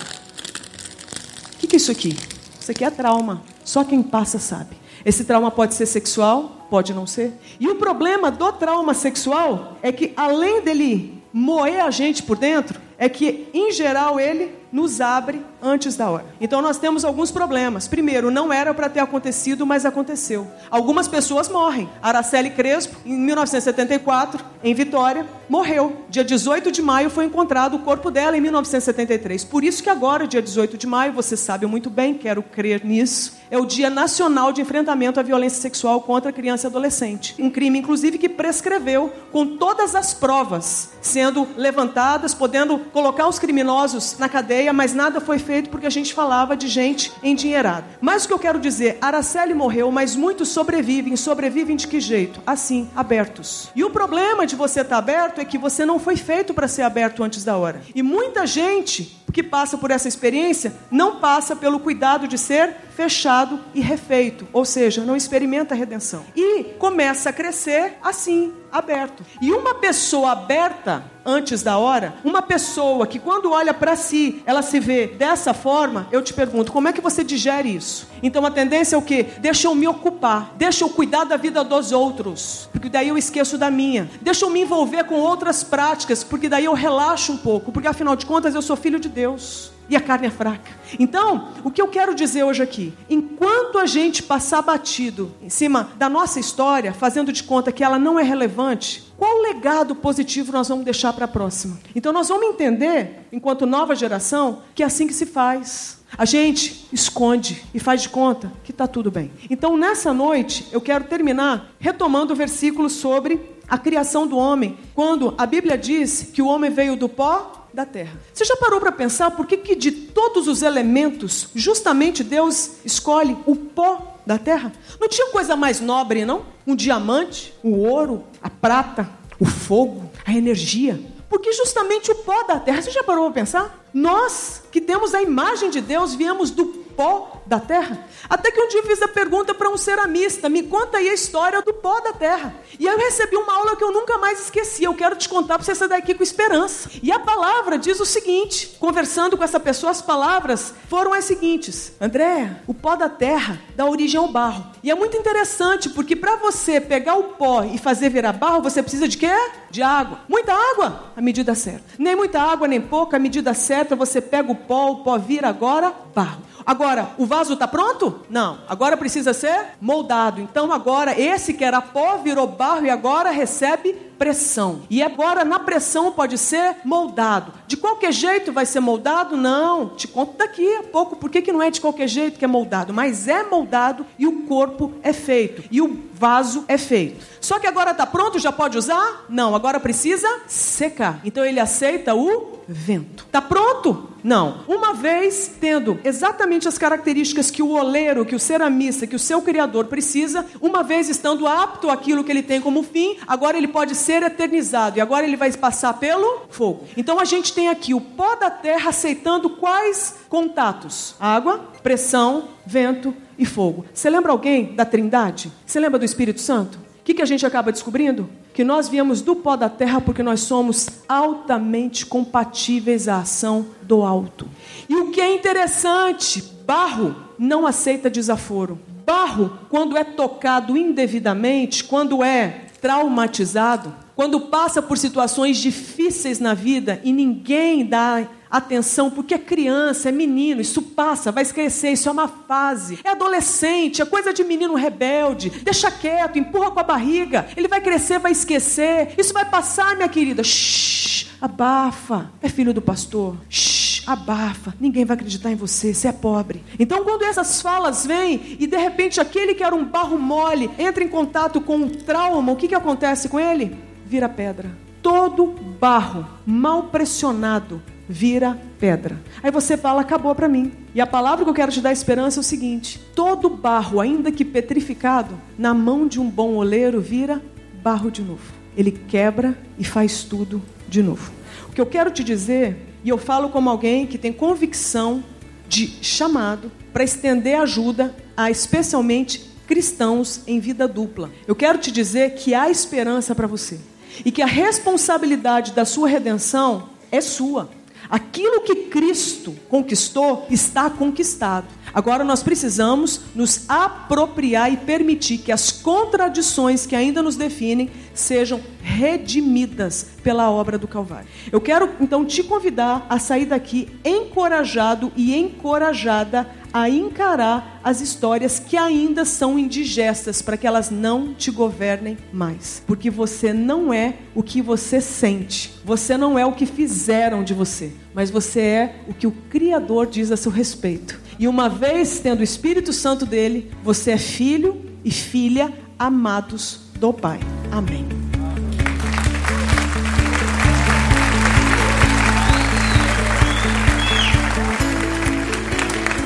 O que, que é isso aqui? Isso aqui é trauma. Só quem passa sabe. Esse trauma pode ser sexual, pode não ser. E o problema do trauma sexual é que, além dele moer a gente por dentro, é que, em geral, ele nos abre antes da hora. Então nós temos alguns problemas. Primeiro, não era para ter acontecido, mas aconteceu. Algumas pessoas morrem. Araceli Crespo, em 1974, em Vitória, morreu. Dia 18 de maio foi encontrado o corpo dela em 1973. Por isso que agora, dia 18 de maio, você sabe muito bem, quero crer nisso, é o Dia Nacional de Enfrentamento à Violência Sexual contra Criança e Adolescente. Um crime, inclusive, que prescreveu com todas as provas sendo levantadas, podendo colocar os criminosos na cadeia, mas nada foi feito porque a gente falava de gente endinheirada. Mas o que eu quero dizer, Araceli morreu, mas muitos sobrevivem. Sobrevivem de que jeito? Assim, abertos. E o problema de você estar aberto é que você não foi feito para ser aberto antes da hora. E muita gente que passa por essa experiência não passa pelo cuidado de ser fechado e refeito, ou seja, não experimenta a redenção. E começa a crescer assim, aberto. E uma pessoa aberta antes da hora, uma pessoa que quando olha para si, ela se vê dessa forma, eu te pergunto, como é que você digere isso? Então a tendência é o quê? Deixa eu me ocupar, deixa eu cuidar da vida dos outros, porque daí eu esqueço da minha. Deixa eu me envolver com outras práticas, porque daí eu relaxo um pouco, porque afinal de contas eu sou filho de Deus e a carne é fraca. Então, o que eu quero dizer hoje aqui, enquanto a gente passar batido em cima da nossa história, fazendo de conta que ela não é relevante, qual legado positivo nós vamos deixar para a próxima? Então, nós vamos entender, enquanto nova geração, que é assim que se faz. A gente esconde e faz de conta que está tudo bem. Então, nessa noite, eu quero terminar retomando o versículo sobre a criação do homem, quando a Bíblia diz que o homem veio do pó da terra. Você já parou para pensar por que, que de todos os elementos, justamente Deus escolhe o pó da terra? Não tinha coisa mais nobre, não? Um diamante, o ouro, a prata, o fogo, a energia. Porque justamente o pó da terra, você já parou para pensar? Nós que temos a imagem de Deus viemos do pó da terra. Até que um dia eu fiz a pergunta para um ceramista: me conta aí a história do pó da terra. E aí eu recebi uma aula que eu nunca mais esqueci. Eu quero te contar para você sair daqui com esperança. E a palavra diz o seguinte: conversando com essa pessoa, as palavras foram as seguintes: André, o pó da terra dá origem ao barro. E é muito interessante porque para você pegar o pó e fazer virar barro, você precisa de quê? De água. Muita água, a medida certa. Nem muita água, nem pouca, a medida certa. Você pega o pó, o pó vira agora barro. Agora, o vaso está pronto? Não. Agora precisa ser moldado. Então, agora, esse que era pó virou barro e agora recebe pressão. E agora, na pressão, pode ser moldado. De qualquer jeito vai ser moldado? Não. Te conto daqui a pouco por que, não é de qualquer jeito que é moldado. Mas é moldado e o corpo é feito. E o vaso é feito. Só que agora está pronto, já pode usar? Não, agora precisa secar. Então ele aceita o vento. Está pronto? Não. Uma vez tendo exatamente as características que o oleiro, que o ceramista, que o seu criador precisa, uma vez estando apto àquilo que ele tem como fim, agora ele pode ser eternizado e agora ele vai passar pelo fogo. Então a gente tem aqui o pó da terra aceitando quais contatos? Água, pressão, vento e fogo. Você lembra alguém da Trindade? Você lembra do Espírito Santo? O que, que a gente acaba descobrindo? Que nós viemos do pó da terra porque nós somos altamente compatíveis à ação do alto. E o que é interessante, barro não aceita desaforo. Barro, quando é tocado indevidamente, quando é traumatizado, quando passa por situações difíceis na vida e ninguém dá atenção, porque é criança, é menino, isso passa, vai crescer, isso é uma fase. É adolescente, é coisa de menino rebelde. Deixa quieto, empurra com a barriga. Ele vai crescer, vai esquecer. Isso vai passar, minha querida. Shhh, abafa. É filho do pastor. Shhh, abafa. Ninguém vai acreditar em você, você é pobre. Então, quando essas falas vêm e de repente aquele que era um barro mole entra em contato com um trauma, o que, que acontece com ele? Vira pedra. Todo barro mal pressionado vira pedra. Aí você fala, acabou para mim. E a palavra que eu quero te dar esperança é o seguinte: todo barro, ainda que petrificado, na mão de um bom oleiro vira barro de novo. Ele quebra e faz tudo de novo. O que eu quero te dizer, e eu falo como alguém que tem convicção de chamado para estender ajuda a especialmente cristãos em vida dupla. Eu quero te dizer que há esperança para você e que a responsabilidade da sua redenção é sua. Aquilo que Cristo conquistou está conquistado. Agora nós precisamos nos apropriar e permitir que as contradições que ainda nos definem sejam redimidas pela obra do Calvário. Eu quero então te convidar a sair daqui encorajado e encorajada a encarar as histórias que ainda são indigestas para que elas não te governem mais. Porque você não é o que você sente. Você não é o que fizeram de você, mas você é o que o Criador diz a seu respeito. E uma vez tendo o Espírito Santo dele, você é filho e filha amados do Pai. Amém.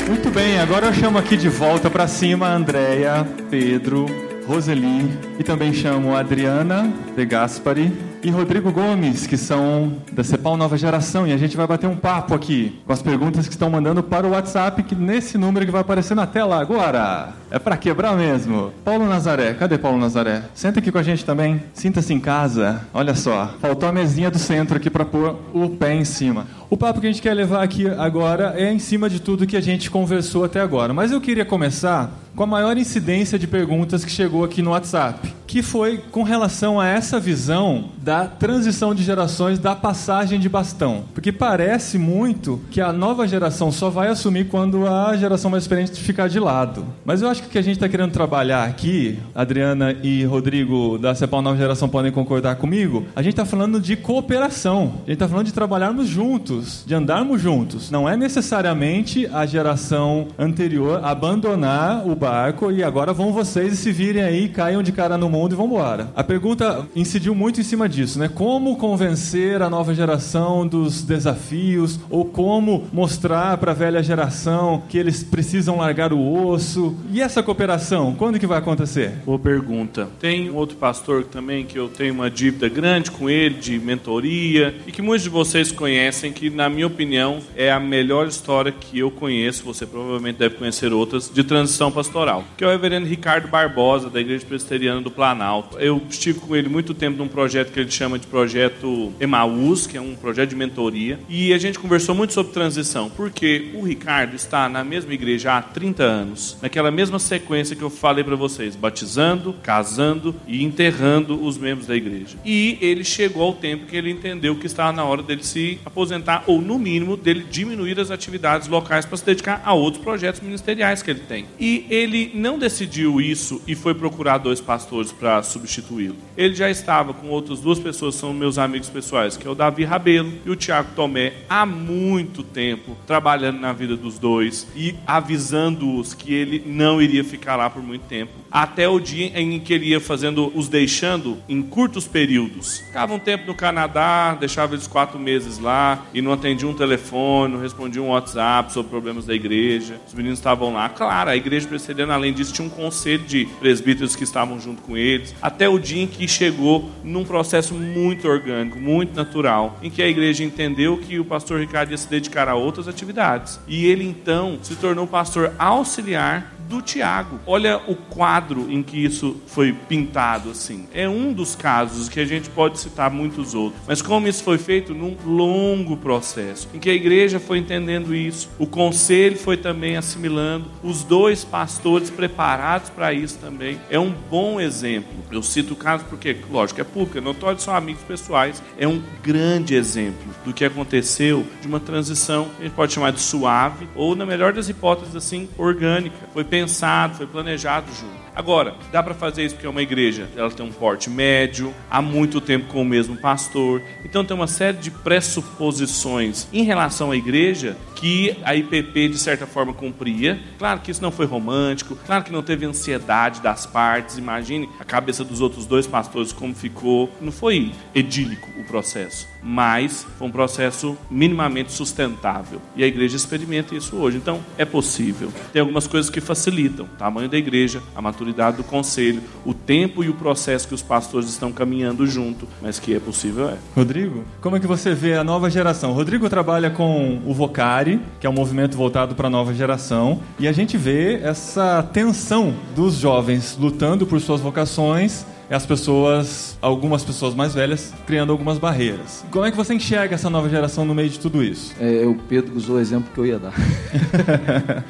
Muito bem, agora eu chamo aqui de volta para cima Andréia, Pedro, Roseli e também chamo Adriana De Gaspari e Rodrigo Gomes, que são da Cepal Nova Geração, e a gente vai bater um papo aqui com as perguntas que estão mandando para o WhatsApp, que nesse número que vai aparecer na tela agora. É para quebrar mesmo. Paulo Nazaré, cadê Paulo Nazaré? Senta aqui com a gente também. Sinta-se em casa. Olha só, faltou a mesinha do centro aqui para pôr o pé em cima. O papo que a gente quer levar aqui agora é em cima de tudo que a gente conversou até agora. Mas eu queria começar com a maior incidência de perguntas que chegou aqui no WhatsApp, que foi com relação a essa visão da transição de gerações, da passagem de bastão. Porque parece muito que a nova geração só vai assumir quando a geração mais experiente ficar de lado. Mas eu acho que o que a gente está querendo trabalhar aqui, Adriana e Rodrigo da CEPAL Nova Geração podem concordar comigo, a gente está falando de cooperação. A gente está falando de trabalharmos juntos, de andarmos juntos. Não é necessariamente a geração anterior abandonar o barco e agora vão vocês e se virem aí, caiam de cara no mundo e vão embora. A pergunta incidiu muito em cima disso, né? Como convencer a nova geração dos desafios ou como mostrar para a velha geração que eles precisam largar o osso? E essa cooperação, quando que vai acontecer? Boa pergunta. Tem outro pastor também que eu tenho uma dívida grande com ele de mentoria e que muitos de vocês conhecem que na minha opinião é a melhor história que eu conheço, você provavelmente deve conhecer outras de transição pastoral pastoral, que é o reverendo Ricardo Barbosa, da Igreja Presbiteriana do Planalto. Eu estive com ele muito tempo num projeto que ele chama de projeto Emaús, que é um projeto de mentoria, e a gente conversou muito sobre transição, porque o Ricardo está na mesma igreja há 30 anos, naquela mesma sequência que eu falei para vocês, batizando, casando e enterrando os membros da igreja. E ele chegou ao tempo que ele entendeu que estava na hora dele se aposentar, ou no mínimo, dele diminuir as atividades locais para se dedicar a outros projetos ministeriais que ele tem. E ele ele não decidiu isso e foi procurar dois pastores para substituí-lo. Ele já estava com outras duas pessoas, são meus amigos pessoais, que é o Davi Rabelo e o Tiago Tomé, há muito tempo trabalhando na vida dos dois e avisando-os que ele não iria ficar lá por muito tempo até o dia em que ele ia fazendo os deixando em curtos períodos. Ficava um tempo no Canadá, deixava eles quatro meses lá e não atendia um telefone, não respondia um WhatsApp sobre problemas da igreja. Os meninos estavam lá. Claro, a igreja presbiteriana, além disso, tinha um conselho de presbíteros que estavam junto com eles. Até o dia em que chegou num processo muito orgânico, muito natural, em que a igreja entendeu que o pastor Ricardo ia se dedicar a outras atividades. E ele então se tornou pastor auxiliar do Tiago. Olha o quadro em que isso foi pintado assim. É um dos casos que a gente pode citar muitos outros. Mas como isso foi feito num longo processo, em que a igreja foi entendendo isso, o conselho foi também assimilando, os dois pastores preparados para isso também. É um bom exemplo. Eu cito o caso porque, lógico, é público, é notório, são amigos pessoais. É um grande exemplo do que aconteceu de uma transição, a gente pode chamar de suave, ou na melhor das hipóteses, assim, orgânica. Foi pensado, foi planejado junto. Agora, dá para fazer isso porque é uma igreja, ela tem um porte médio, há muito tempo com o mesmo pastor. Então tem uma série de pressuposições em relação à igreja que a IPP de certa forma cumpria. Claro que isso não foi romântico, claro que não teve ansiedade das partes. Imagine a cabeça dos outros dois pastores como ficou. Não foi edílico o processo, mas foi um processo minimamente sustentável. E a igreja experimenta isso hoje. Então é possível. Tem algumas coisas que facilitam: o tamanho da igreja, a maturidade do conselho, o tempo e o processo que os pastores estão caminhando junto, mas que é possível é. Rodrigo, como é que você vê a nova geração? Rodrigo trabalha com o Vocari, que é um movimento voltado para a nova geração, e a gente vê essa tensão dos jovens lutando por suas vocações é as pessoas, algumas pessoas mais velhas, criando algumas barreiras. Como é que você enxerga essa nova geração no meio de tudo isso? É, o Pedro usou o exemplo que eu ia dar.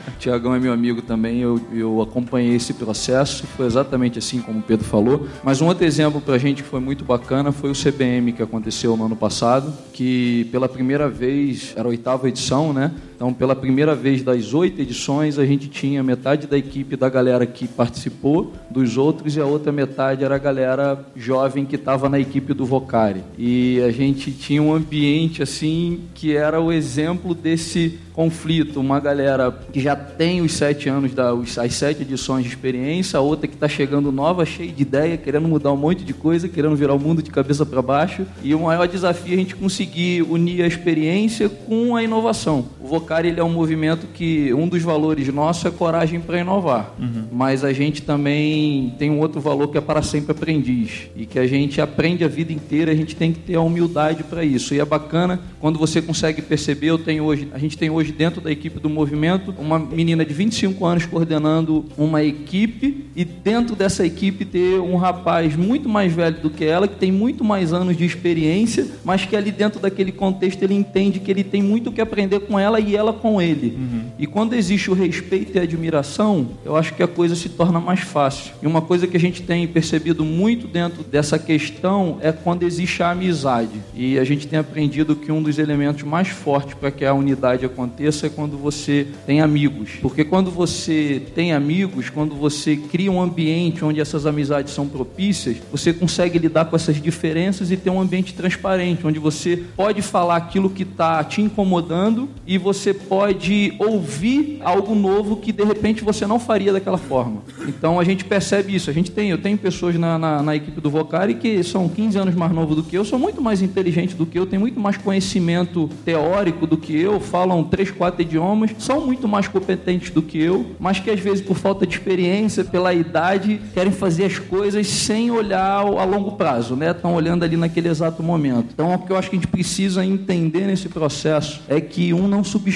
o Tiagão é meu amigo também, eu, eu acompanhei esse processo, foi exatamente assim como o Pedro falou. Mas um outro exemplo para a gente que foi muito bacana foi o CBM que aconteceu no ano passado, que pela primeira vez, era a oitava edição, né? Então, pela primeira vez das oito edições, a gente tinha metade da equipe da galera que participou dos outros e a outra metade era a galera jovem que estava na equipe do Vocari. E a gente tinha um ambiente assim que era o exemplo desse conflito, uma galera que já tem os sete anos, da, as sete edições de experiência, outra que está chegando nova, cheia de ideia, querendo mudar um monte de coisa, querendo virar o mundo de cabeça para baixo. E o maior desafio é a gente conseguir unir a experiência com a inovação. O Vocari ele é um movimento que um dos valores nossos é coragem para inovar, uhum. mas a gente também tem um outro valor que é para sempre aprendiz e que a gente aprende a vida inteira, a gente tem que ter a humildade para isso. E é bacana quando você consegue perceber, eu tenho hoje, a gente tem hoje dentro da equipe do movimento uma menina de 25 anos coordenando uma equipe e dentro dessa equipe ter um rapaz muito mais velho do que ela, que tem muito mais anos de experiência, mas que ali dentro daquele contexto ele entende que ele tem muito o que aprender com ela e ela com ele. Uhum. E quando existe o respeito e a admiração, eu acho que a coisa se torna mais fácil. E uma coisa que a gente tem percebido muito dentro dessa questão é quando existe a amizade. E a gente tem aprendido que um dos dos elementos mais fortes para que a unidade aconteça é quando você tem amigos. Porque quando você tem amigos, quando você cria um ambiente onde essas amizades são propícias, você consegue lidar com essas diferenças e ter um ambiente transparente, onde você pode falar aquilo que está te incomodando e você pode ouvir algo novo que de repente você não faria daquela forma. Então a gente percebe isso. A gente tem, eu tenho pessoas na, na, na equipe do Vocari que são 15 anos mais novos do que eu, são muito mais inteligentes do que eu, têm muito mais conhecimento conhecimento teórico do que eu, falam três, quatro idiomas, são muito mais competentes do que eu, mas que às vezes por falta de experiência, pela idade, querem fazer as coisas sem olhar a longo prazo, né? Estão olhando ali naquele exato momento. Então, o que eu acho que a gente precisa entender nesse processo é que um não substitui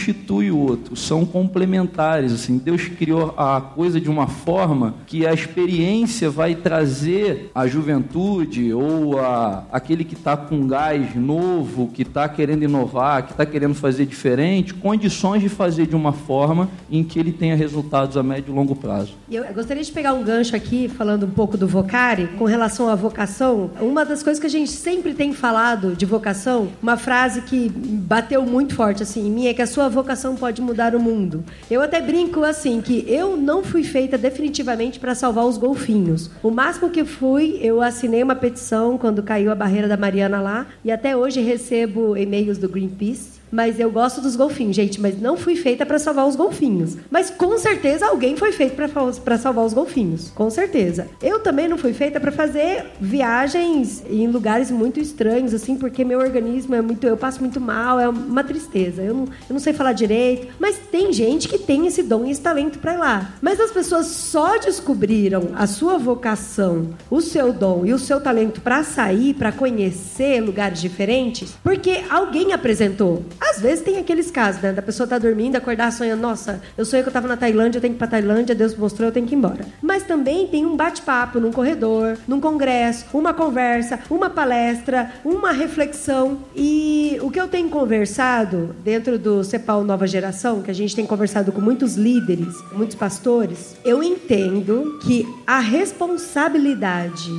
o outro, são complementares. Assim, Deus criou a coisa de uma forma que a experiência vai trazer a juventude ou a, aquele que está com gás novo, que está querendo querendo inovar, que está querendo fazer diferente, condições de fazer de uma forma em que ele tenha resultados a médio e longo prazo. Eu gostaria de pegar um gancho aqui, falando um pouco do Vocari, com relação à vocação. Uma das coisas que a gente sempre tem falado de vocação, uma frase que bateu muito forte assim em mim é que a sua vocação pode mudar o mundo. Eu até brinco assim que eu não fui feita definitivamente para salvar os golfinhos. O máximo que fui, eu assinei uma petição quando caiu a barreira da Mariana lá e até hoje recebo e-mail e-mails do Greenpeace mas eu gosto dos golfinhos, gente, mas não fui feita para salvar os golfinhos. Mas com certeza alguém foi feito para salvar os golfinhos, com certeza. Eu também não fui feita para fazer viagens em lugares muito estranhos, assim, porque meu organismo é muito, eu passo muito mal, é uma tristeza. Eu não, eu não sei falar direito, mas tem gente que tem esse dom e esse talento para ir lá. Mas as pessoas só descobriram a sua vocação, o seu dom e o seu talento para sair, para conhecer lugares diferentes, porque alguém apresentou. Às vezes tem aqueles casos, né? Da pessoa tá dormindo, acordar sonhando, nossa, eu sonhei que eu tava na Tailândia, eu tenho que ir pra Tailândia, Deus mostrou, eu tenho que ir embora. Mas também tem um bate-papo num corredor, num congresso, uma conversa, uma palestra, uma reflexão. E o que eu tenho conversado dentro do CEPAL Nova Geração, que a gente tem conversado com muitos líderes, muitos pastores, eu entendo que a responsabilidade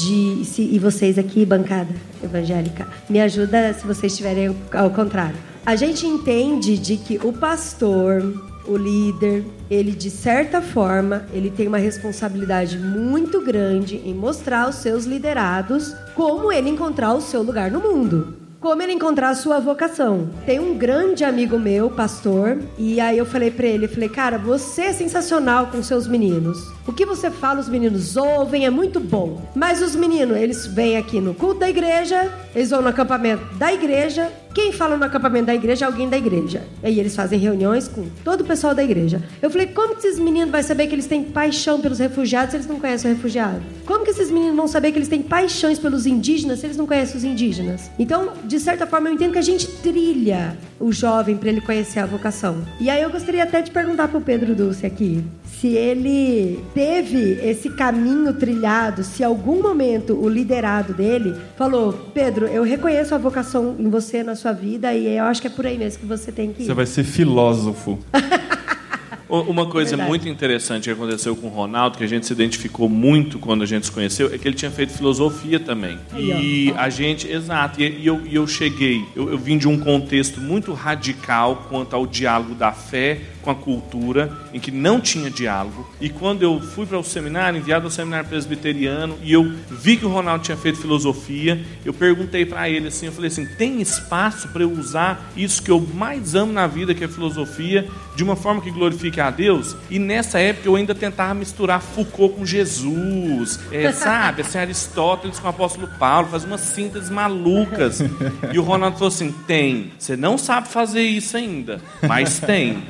de. Se, e vocês aqui, bancada evangélica, me ajuda se vocês estiverem ao contrário. A gente entende de que o pastor, o líder, ele de certa forma, ele tem uma responsabilidade muito grande em mostrar aos seus liderados como ele encontrar o seu lugar no mundo como ele encontrar a sua vocação. Tem um grande amigo meu, pastor, e aí eu falei para ele, falei, cara, você é sensacional com seus meninos. O que você fala, os meninos ouvem, é muito bom. Mas os meninos, eles vêm aqui no culto da igreja, eles vão no acampamento da igreja, Quem fala no acampamento da igreja é alguém da igreja. E aí eles fazem reuniões com todo o pessoal da igreja. Eu falei, como que esses meninos vão saber que eles têm paixão pelos refugiados se eles não conhecem o refugiado? Como que esses meninos vão saber que eles têm paixões pelos indígenas se eles não conhecem os indígenas? Então, de certa forma, eu entendo que a gente trilha o jovem para ele conhecer a vocação. E aí eu gostaria até de perguntar para o Pedro Dulce aqui se ele teve esse caminho trilhado, se algum momento o liderado dele falou: Pedro, eu reconheço a vocação em você, na sua vida, e eu acho que é por aí mesmo que você tem que ir. Você vai ser filósofo. Uma coisa Verdade. muito interessante que aconteceu com o Ronaldo, que a gente se identificou muito quando a gente se conheceu, é que ele tinha feito filosofia também. Aí, e a gente, exato, e, e eu, e eu cheguei, eu, eu vim de um contexto muito radical quanto ao diálogo da fé com a cultura, em que não tinha diálogo. E quando eu fui para o seminário, enviado ao seminário presbiteriano, e eu vi que o Ronaldo tinha feito filosofia, eu perguntei para ele assim, eu falei assim, tem espaço para eu usar isso que eu mais amo na vida, que é filosofia, de uma forma que glorifique a Deus? E nessa época eu ainda tentava misturar Foucault com Jesus, é, sabe, assim, Aristóteles com o apóstolo Paulo, fazer umas sínteses malucas. E o Ronaldo falou assim, tem, você não sabe fazer isso ainda, mas tem.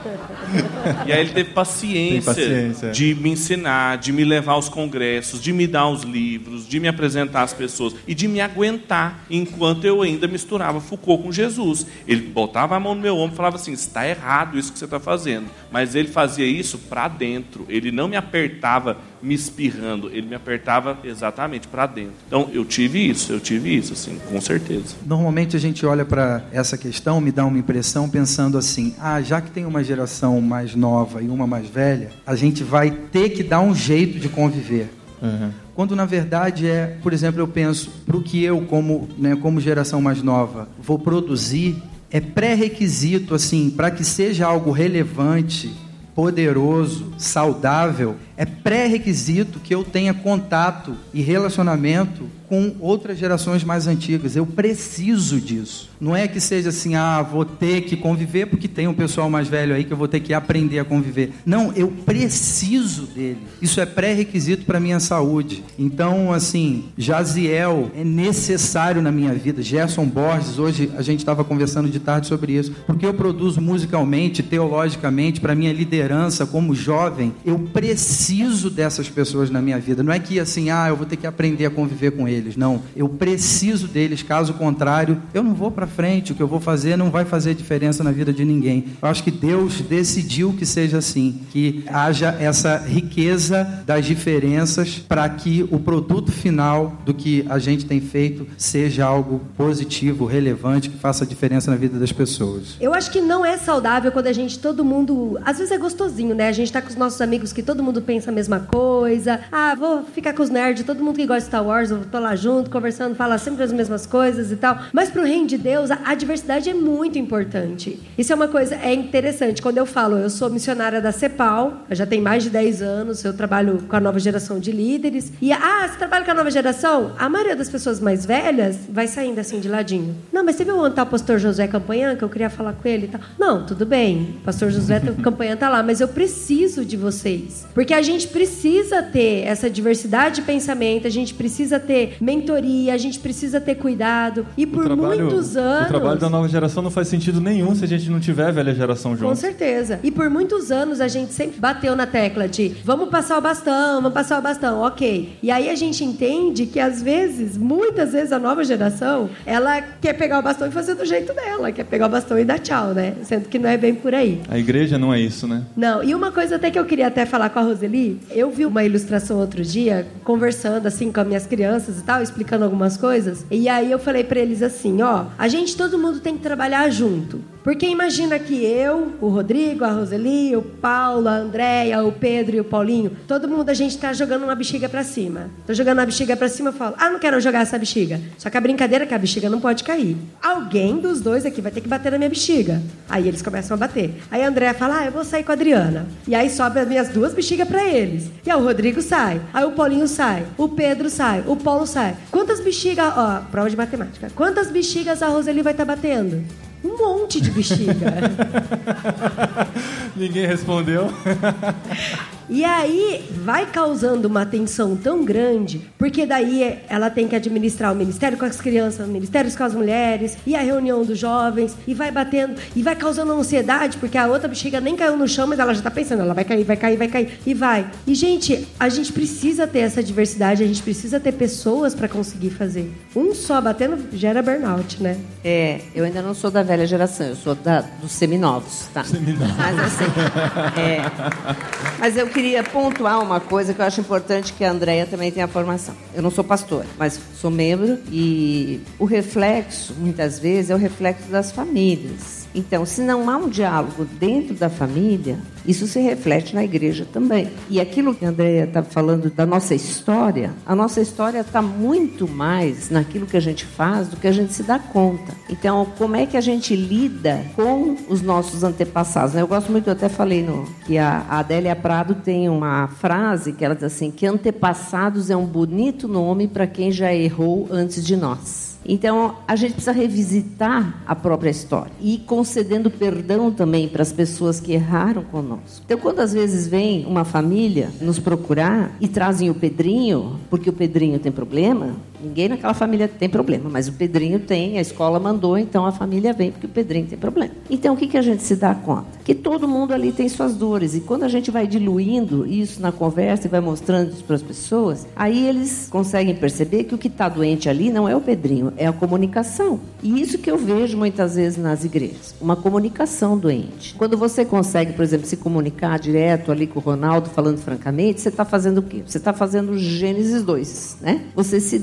E aí ele teve paciência, paciência. de me ensinar, de me levar aos congressos, de me dar os livros, de me apresentar às pessoas e de me aguentar enquanto eu ainda misturava Foucault com Jesus. Ele botava a mão no meu ombro e falava assim: está errado isso que você está fazendo. Mas ele fazia isso para dentro. Ele não me apertava me espirrando, ele me apertava exatamente para dentro. Então eu tive isso, eu tive isso, assim, com certeza. Normalmente a gente olha para essa questão, me dá uma impressão pensando assim: ah, já que tem uma geração mais nova e uma mais velha, a gente vai ter que dar um jeito de conviver. Quando na verdade é, por exemplo, eu penso, para o que eu, como, né, como geração mais nova, vou produzir, é pré-requisito, assim, para que seja algo relevante, poderoso, saudável, é pré-requisito que eu tenha contato e relacionamento com outras gerações mais antigas. Eu preciso disso. Não é que seja assim, ah, vou ter que conviver porque tem um pessoal mais velho aí que eu vou ter que aprender a conviver. Não, eu preciso dele. Isso é pré-requisito para minha saúde. Então, assim, Jaziel é necessário na minha vida. Gerson Borges, hoje a gente estava conversando de tarde sobre isso. Porque eu produzo musicalmente, teologicamente, para minha liderança como jovem, eu preciso dessas pessoas na minha vida. Não é que assim, ah, eu vou ter que aprender a conviver com eles. Não, eu preciso deles. Caso contrário, eu não vou para frente. O que eu vou fazer não vai fazer diferença na vida de ninguém. Eu acho que Deus decidiu que seja assim, que haja essa riqueza das diferenças para que o produto final do que a gente tem feito seja algo positivo, relevante, que faça diferença na vida das pessoas. Eu acho que não é saudável quando a gente, todo mundo. Às vezes é gostosinho, né? A gente tá com os nossos amigos que todo mundo pensa a mesma coisa. Ah, vou ficar com os nerds, todo mundo que gosta de Star Wars, eu tô lá junto, conversando, fala sempre as mesmas coisas e tal. Mas pro reino de Deus, a, diversidade é muito importante. Isso é uma coisa, é interessante. Quando eu falo, eu sou missionária da CEPAL, já tenho mais de 10 anos, eu trabalho com a nova geração de líderes. E, ah, você trabalha com a nova geração? A maioria das pessoas mais velhas vai saindo assim de ladinho. Não, mas você viu onde tá o pastor Josué Campanhã, que eu queria falar com ele e tal? Não, tudo bem, o pastor Josué Campanhã tá lá, mas eu preciso de vocês. Porque a gente precisa ter essa diversidade de pensamento, a gente precisa ter mentoria, a gente precisa ter cuidado. E por muitos anos. O trabalho da nova geração não faz sentido nenhum se a gente não tiver a velha geração junto. Com certeza. E por muitos anos a gente sempre bateu na tecla de vamos passar o bastão, vamos passar o bastão, ok. E aí a gente entende que às vezes, muitas vezes a nova geração, ela quer pegar o bastão e fazer do jeito dela, quer pegar o bastão e dar tchau, né? Sendo que não é bem por aí. A igreja não é isso, né? Não, e uma coisa até que eu queria até falar com a Roseli, eu vi uma ilustração outro dia, conversando assim com as minhas crianças tal, explicando algumas coisas, e aí eu falei pra eles assim, ó, a gente todo mundo tem que trabalhar junto. Porque imagina que eu, o Rodrigo, a Roseli, o Paulo, a Andréia, o Pedro e o Paulinho, todo mundo a gente tá jogando uma bexiga pra cima. Tô jogando a bexiga pra cima, eu falo, ah, não quero jogar essa bexiga. Só que a brincadeira é que a bexiga não pode cair. Alguém dos dois aqui vai ter que bater na minha bexiga. Aí eles começam a bater. Aí a Andréia fala, ah, eu vou sair com a Adriana. E aí sobe as minhas duas bexigas pra eles. E aí o Rodrigo sai. Aí o Paulinho sai. O Pedro sai. O Paulo sai. Quantas bexigas, ó, prova de matemática. Quantas bexigas a Roseli vai estar batendo? Um monte de bexiga. Ninguém respondeu. E aí vai causando uma tensão tão grande, porque daí ela tem que administrar o ministério com as crianças, o ministério com as mulheres, e a reunião dos jovens, e vai batendo, e vai causando ansiedade, porque a outra bexiga nem caiu no chão, mas ela já tá pensando, ela vai cair, vai cair, vai cair, e vai. E, gente, a gente precisa ter essa diversidade, a gente precisa ter pessoas para conseguir fazer. Um só batendo gera burnout, né? É, eu ainda não sou da velha geração, eu sou da, dos seminovos, tá? Seminovos. Mas assim, é, mas eu queria pontuar uma coisa que eu acho importante que a Andrea também tenha formação. Eu não sou pastor, mas sou membro e o reflexo, muitas vezes, é o reflexo das famílias. Então, se não há um diálogo dentro da família, isso se reflete na igreja também. E aquilo que a Andrea está falando da nossa história, a nossa história está muito mais naquilo que a gente faz do que a gente se dá conta. Então, como é que a gente lida com os nossos antepassados? Eu gosto muito, eu até falei no, que a Adélia Prado tem uma frase que ela diz assim: que antepassados é um bonito nome para quem já errou antes de nós. Então, a gente precisa revisitar a própria história e concedendo perdão também para as pessoas que erraram conosco. Então, quando às vezes vem uma família nos procurar e trazem o Pedrinho, porque o Pedrinho tem problema, ninguém naquela família tem problema, mas o Pedrinho tem, a escola mandou, então a família vem porque o Pedrinho tem problema. Então, o que, que a gente se dá conta? Que todo mundo ali tem suas dores e quando a gente vai diluindo isso na conversa e vai mostrando isso para as pessoas, aí eles conseguem perceber que o que está doente ali não é o Pedrinho, é a comunicação. E isso que eu vejo muitas vezes nas igrejas, uma comunicação doente. Quando você consegue, por exemplo, se comunicar direto ali com o Ronaldo, falando francamente, você está fazendo o quê? Você está fazendo Gênesis 2, né? Você se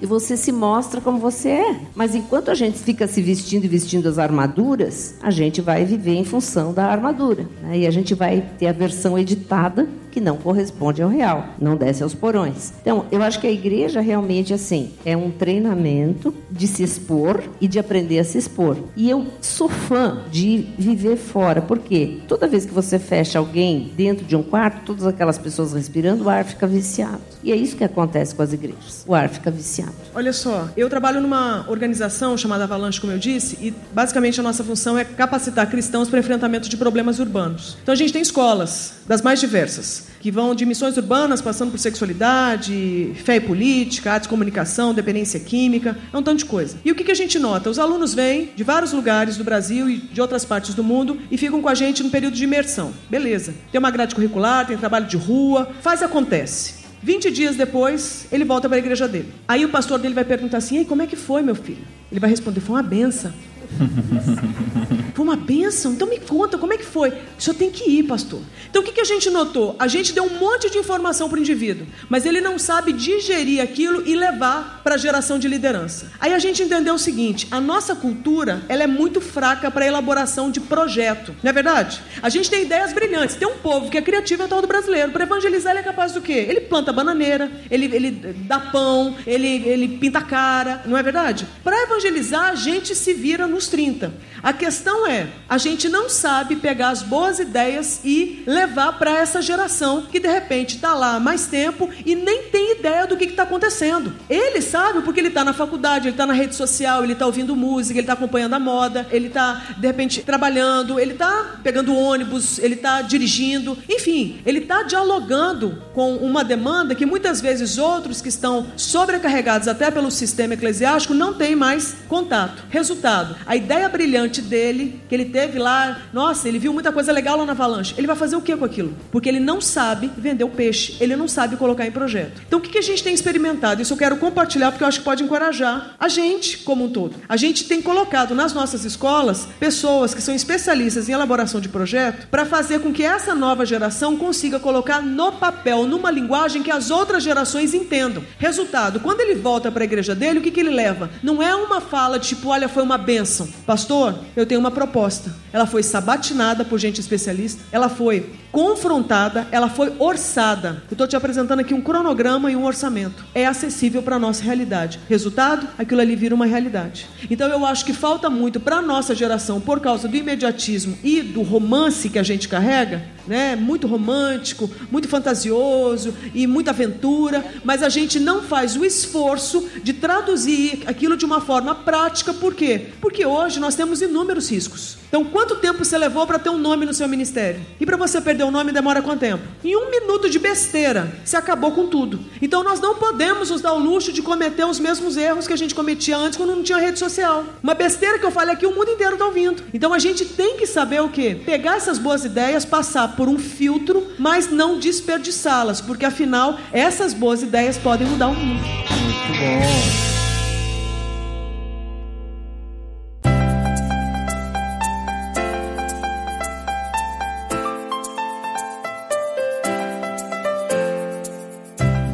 e você se mostra como você é. Mas enquanto a gente fica se vestindo e vestindo as armaduras, a gente vai viver em função da armadura. Né? E a gente vai ter a versão editada que não corresponde ao real, não desce aos porões. Então, eu acho que a igreja realmente assim é um treinamento de se expor e de aprender a se expor. E eu sou fã de viver fora, porque toda vez que você fecha alguém dentro de um quarto, todas aquelas pessoas respirando, o ar fica viciado. E é isso que acontece com as igrejas. O ar fica viciado. Olha só, eu trabalho numa organização chamada Avalanche, como eu disse, e basicamente a nossa função é capacitar cristãos para enfrentamento de problemas urbanos. Então a gente tem escolas das mais diversas que vão de missões urbanas, passando por sexualidade, fé e política, arte e comunicação, dependência química, é um tanto de coisa. E o que, a gente nota? Os alunos vêm de vários lugares do Brasil e de outras partes do mundo e ficam com a gente no período de imersão. Beleza. Tem uma grade curricular, tem trabalho de rua, faz acontece. 20 dias depois, ele volta para a igreja dele. Aí o pastor dele vai perguntar assim: Ei, como é que foi, meu filho? Ele vai responder: Foi uma benção. Foi uma bênção? Então me conta, como é que foi? O senhor tem que ir, pastor. Então o que, que a gente notou? A gente deu um monte de informação para o indivíduo, mas ele não sabe digerir aquilo e levar para a geração de liderança. Aí a gente entendeu o seguinte: a nossa cultura ela é muito fraca para elaboração de projeto. Não é verdade? A gente tem ideias brilhantes. Tem um povo que é criativo, é o tal do brasileiro. Para evangelizar, ele é capaz do quê? Ele planta bananeira, ele, ele dá pão, ele, ele pinta a cara. Não é verdade? Para evangelizar, a gente se vira nos 30. A questão é, a gente não sabe pegar as boas ideias e levar para essa geração que de repente está lá há mais tempo e nem tem ideia do que está acontecendo. Ele sabe porque ele está na faculdade, ele está na rede social, ele está ouvindo música, ele está acompanhando a moda, ele está de repente trabalhando, ele está pegando ônibus, ele está dirigindo, enfim, ele está dialogando com uma demanda que muitas vezes outros que estão sobrecarregados até pelo sistema eclesiástico não têm mais contato. Resultado, a ideia brilhante dele, que ele teve lá, nossa, ele viu muita coisa legal lá na Avalanche. Ele vai fazer o que com aquilo? Porque ele não sabe vender o peixe, ele não sabe colocar em projeto. Então o que a gente tem experimentado? Isso eu quero compartilhar porque eu acho que pode encorajar a gente como um todo. A gente tem colocado nas nossas escolas pessoas que são especialistas em elaboração de projeto para fazer com que essa nova geração consiga colocar no papel, numa linguagem que as outras gerações entendam. Resultado, quando ele volta para a igreja dele, o que, que ele leva? Não é uma fala tipo, olha, foi uma bênção. Pastor, eu tenho uma proposta. Ela foi sabatinada por gente especialista, ela foi confrontada, ela foi orçada. Eu estou te apresentando aqui um cronograma e um orçamento. É acessível para a nossa realidade. Resultado? Aquilo ali vira uma realidade. Então eu acho que falta muito para a nossa geração, por causa do imediatismo e do romance que a gente carrega, né? muito romântico, muito fantasioso e muita aventura, mas a gente não faz o esforço de traduzir aquilo de uma forma prática. Por quê? Porque hoje nós temos inúmeros riscos. Então, quanto tempo você levou para ter um nome no seu ministério? E para você perder o nome demora quanto tempo? Em um minuto de besteira, você acabou com tudo. Então nós não podemos nos dar o luxo de cometer os mesmos erros que a gente cometia antes quando não tinha rede social. Uma besteira que eu falei aqui, o mundo inteiro está ouvindo. Então a gente tem que saber o quê? Pegar essas boas ideias, passar por um filtro, mas não desperdiçá-las, porque afinal essas boas ideias podem mudar o mundo. Muito bom.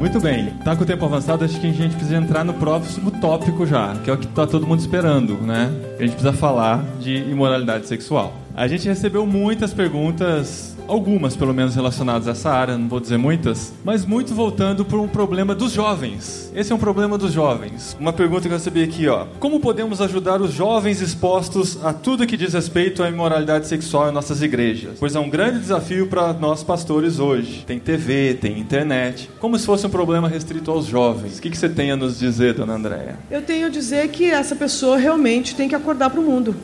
Muito bem, tá com o tempo avançado, acho que a gente precisa entrar no próximo tópico já, que é o que tá todo mundo esperando, né? A gente precisa falar de imoralidade sexual. A gente recebeu muitas perguntas algumas pelo menos relacionadas a essa área, não vou dizer muitas, mas muito voltando para um problema dos jovens. Esse é um problema dos jovens. Uma pergunta que eu recebi aqui, ó. Como podemos ajudar os jovens expostos a tudo que diz respeito à imoralidade sexual em nossas igrejas? Pois é um grande desafio para nós pastores hoje. Tem TV, tem internet. Como se fosse um problema restrito aos jovens. O que, que você tem a nos dizer, dona Andréia? Eu tenho a dizer que essa pessoa realmente tem que acordar para o mundo.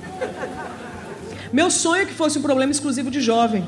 Meu sonho é que fosse um problema exclusivo de jovem.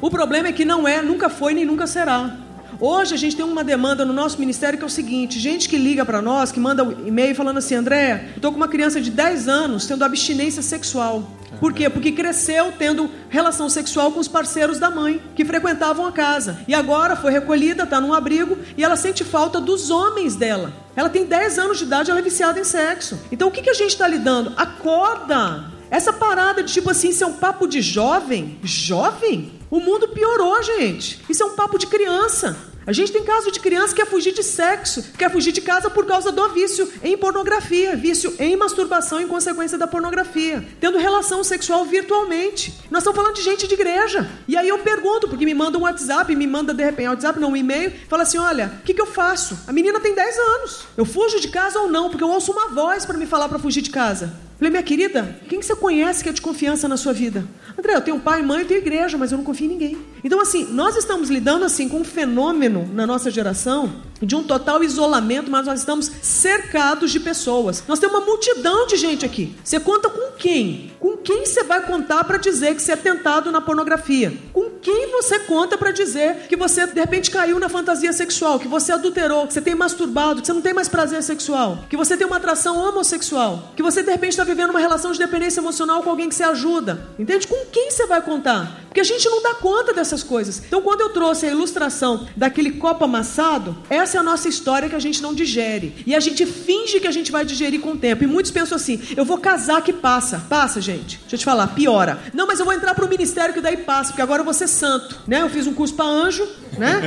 O problema é que não é, nunca foi nem nunca será. Hoje a gente tem uma demanda no nosso ministério que é o seguinte: gente que liga para nós, que manda um e-mail falando assim, André, estou com uma criança de 10 anos tendo abstinência sexual. Por quê? Porque cresceu tendo relação sexual com os parceiros da mãe, que frequentavam a casa. E agora foi recolhida, está num abrigo, e ela sente falta dos homens dela. Ela tem 10 anos de idade, ela é viciada em sexo. Então o que, que a gente está lidando? Acorda! Essa parada de tipo assim, isso é um papo de jovem? Jovem? O mundo piorou, gente. Isso é um papo de criança. A gente tem caso de criança que quer fugir de sexo, quer fugir de casa por causa do vício em pornografia, vício em masturbação em consequência da pornografia, tendo relação sexual virtualmente. Nós estamos falando de gente de igreja. E aí eu pergunto, porque me manda um WhatsApp, me manda de repente um WhatsApp, não, um e-mail, fala assim: olha, o que, que eu faço? A menina tem 10 anos. Eu fujo de casa ou não? Porque eu ouço uma voz para me falar para fugir de casa. Falei, minha querida, quem você conhece que é de confiança na sua vida? André, eu tenho pai, mãe, eu tenho igreja, mas eu não confio em ninguém. Então, assim, nós estamos lidando assim com um fenômeno na nossa geração de um total isolamento, mas nós estamos cercados de pessoas. Nós temos uma multidão de gente aqui. Você conta com quem? Com quem você vai contar para dizer que você é tentado na pornografia? Com quem você conta para dizer que você de repente caiu na fantasia sexual, que você adulterou, que você tem masturbado, que você não tem mais prazer sexual, que você tem uma atração homossexual, que você de repente está vivendo uma relação de dependência emocional com alguém que você ajuda? Entende? Com quem você vai contar? Porque a gente não dá conta dessas coisas. Então, quando eu trouxe a ilustração daquele copo amassado, essa é a nossa história que a gente não digere. E a gente finge que a gente vai digerir com o tempo. E muitos pensam assim: eu vou casar que passa. Passa, gente. Deixa eu te falar, piora. Não, mas eu vou entrar para o ministério que daí passa, porque agora eu vou ser santo. Né? Eu fiz um curso para anjo, né?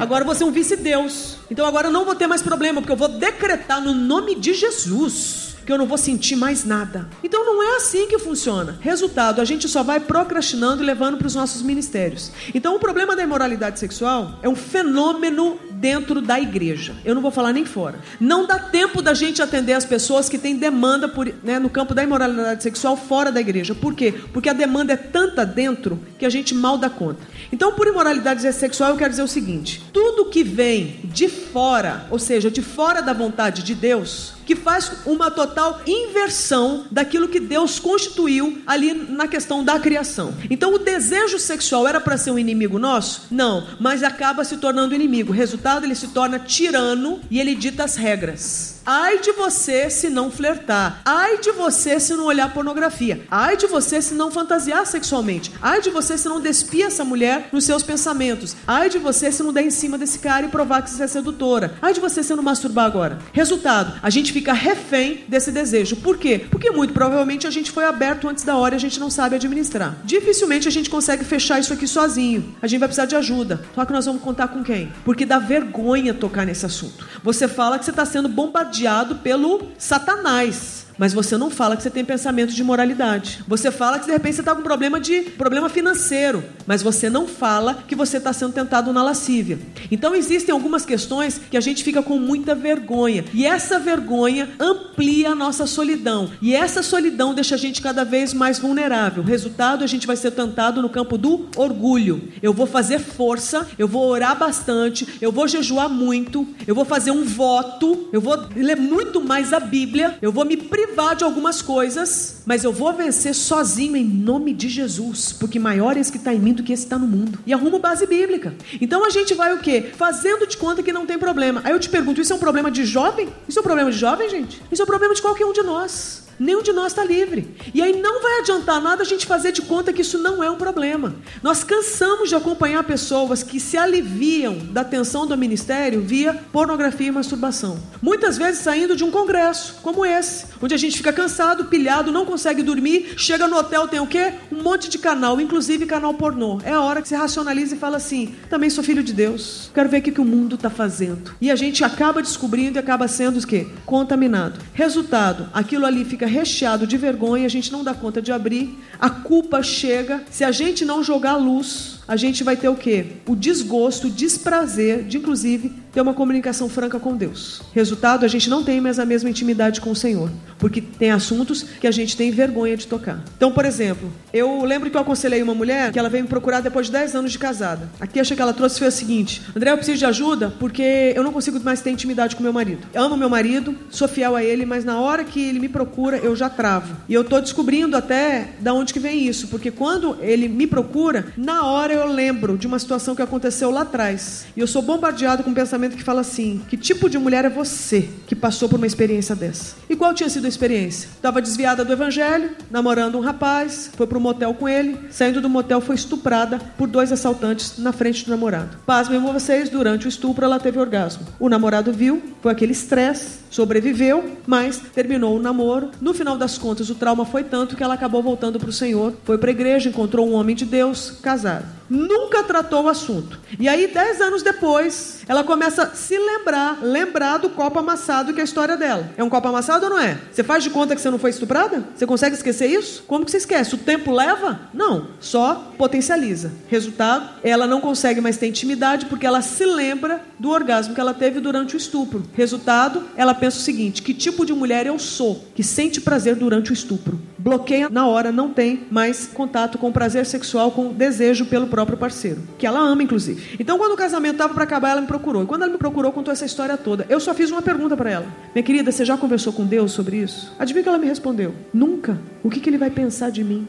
Agora eu vou ser um vice-deus. Então agora eu não vou ter mais problema, porque eu vou decretar no nome de Jesus que eu não vou sentir mais nada. Então não é assim que funciona. Resultado, a gente só vai procrastinando e levando para os nossos ministérios. Então o problema da imoralidade sexual é um fenômeno dentro da igreja. Eu não vou falar nem fora. Não dá tempo da gente atender as pessoas que têm demanda por, né, no campo da imoralidade sexual fora da igreja. Por quê? Porque a demanda é tanta dentro que a gente mal dá conta. Então, por imoralidade sexual, eu quero dizer o seguinte: tudo que vem de fora, ou seja, de fora da vontade de Deus, que faz uma total inversão daquilo que Deus constituiu ali na questão da criação. Então, o desejo sexual era para ser um inimigo nosso? Não, mas acaba se tornando inimigo. Resultado, ele se torna tirano e ele dita as regras. Ai de você se não flertar. Ai de você se não olhar pornografia. Ai de você se não fantasiar sexualmente. Ai de você se não despir essa mulher nos seus pensamentos. Ai de você se não der em cima desse cara e provar que você é sedutora. Ai de você se não masturbar agora. Resultado, a gente fica refém desse desejo. Por quê? Porque muito provavelmente a gente foi aberto antes da hora e a gente não sabe administrar. Dificilmente a gente consegue fechar isso aqui sozinho. A gente vai precisar de ajuda. Só que nós vamos contar com quem? Porque dá vergonha tocar nesse assunto. Você fala que você está sendo bombardeado pelo Satanás. Mas você não fala que você tem pensamento de moralidade. Você fala que de repente você está com problema de problema financeiro, mas você não fala que você está sendo tentado na lascívia. Então existem algumas questões que a gente fica com muita vergonha e essa vergonha amplia a nossa solidão e essa solidão deixa a gente cada vez mais vulnerável. Resultado, a gente vai ser tentado no campo do orgulho. Eu vou fazer força, eu vou orar bastante, eu vou jejuar muito, eu vou fazer um voto, eu vou ler muito mais a Bíblia, eu vou me privar privar de algumas coisas, mas eu vou vencer sozinho em nome de Jesus, porque maior é esse que está em mim do que esse que está no mundo. E arrumo base bíblica. Então a gente vai o quê? Fazendo de conta que não tem problema. Aí eu te pergunto, isso é um problema de jovem? Isso é um problema de jovem, gente? Isso é um problema de qualquer um de nós. Nenhum de nós está livre. E aí não vai adiantar nada a gente fazer de conta que isso não é um problema. Nós cansamos de acompanhar pessoas que se aliviam da tensão do ministério via pornografia e masturbação. Muitas vezes saindo de um congresso como esse, onde a gente fica cansado, pilhado, não consegue dormir, chega no hotel, tem o quê? Um monte de canal, inclusive canal pornô. É a hora que você racionaliza e fala assim: também sou filho de Deus, quero ver o que, o mundo está fazendo. E a gente acaba descobrindo e acaba sendo o quê? Contaminado. Resultado: aquilo ali fica recheado de vergonha, a gente não dá conta de abrir, a culpa chega. Se a gente não jogar luz, a gente vai ter o quê? O desgosto, o desprazer de, inclusive, ter uma comunicação franca com Deus. Resultado, a gente não tem mais a mesma intimidade com o Senhor, porque tem assuntos que a gente tem vergonha de tocar. Então, por exemplo, eu lembro que eu aconselhei uma mulher que ela veio me procurar depois de 10 anos de casada. A queixa que ela trouxe foi a seguinte: André, eu preciso de ajuda porque eu não consigo mais ter intimidade com meu marido. Eu amo meu marido, sou fiel a ele, mas na hora que ele me procura, eu já travo. E eu estou descobrindo até da onde que vem isso, porque quando ele me procura, na hora eu lembro de uma situação que aconteceu lá atrás. E eu sou bombardeado com um pensamento que fala assim: que tipo de mulher é você que passou por uma experiência dessa? E qual tinha sido a experiência? Estava desviada do evangelho, namorando um rapaz, foi para um motel com ele, saindo do motel foi estuprada por dois assaltantes na frente do namorado. Pasmem vocês, durante o estupro ela teve orgasmo. O namorado viu, foi aquele estresse, sobreviveu, mas terminou o namoro. No final das contas, o trauma foi tanto que ela acabou voltando para o Senhor, foi para a igreja, encontrou um homem de Deus, casado nunca tratou o assunto. E aí, dez anos depois, ela começa a se lembrar, lembrar do copo amassado que é a história dela. É um copo amassado ou não é? Você faz de conta que você não foi estuprada? Você consegue esquecer isso? Como que você esquece? O tempo leva? Não, só potencializa. Resultado, ela não consegue mais ter intimidade porque ela se lembra do orgasmo que ela teve durante o estupro. Resultado, ela pensa o seguinte: que tipo de mulher eu sou que sente prazer durante o estupro? Bloqueia na hora, não tem mais contato com prazer sexual, com desejo pelo próprio parceiro, que ela ama, inclusive. Então, quando o casamento estava para acabar, ela me procurou. E quando ela me procurou, contou essa história toda. Eu só fiz uma pergunta para ela: Minha querida, você já conversou com Deus sobre isso? Adivinha que ela me respondeu? Nunca. O que, que ele vai pensar de mim?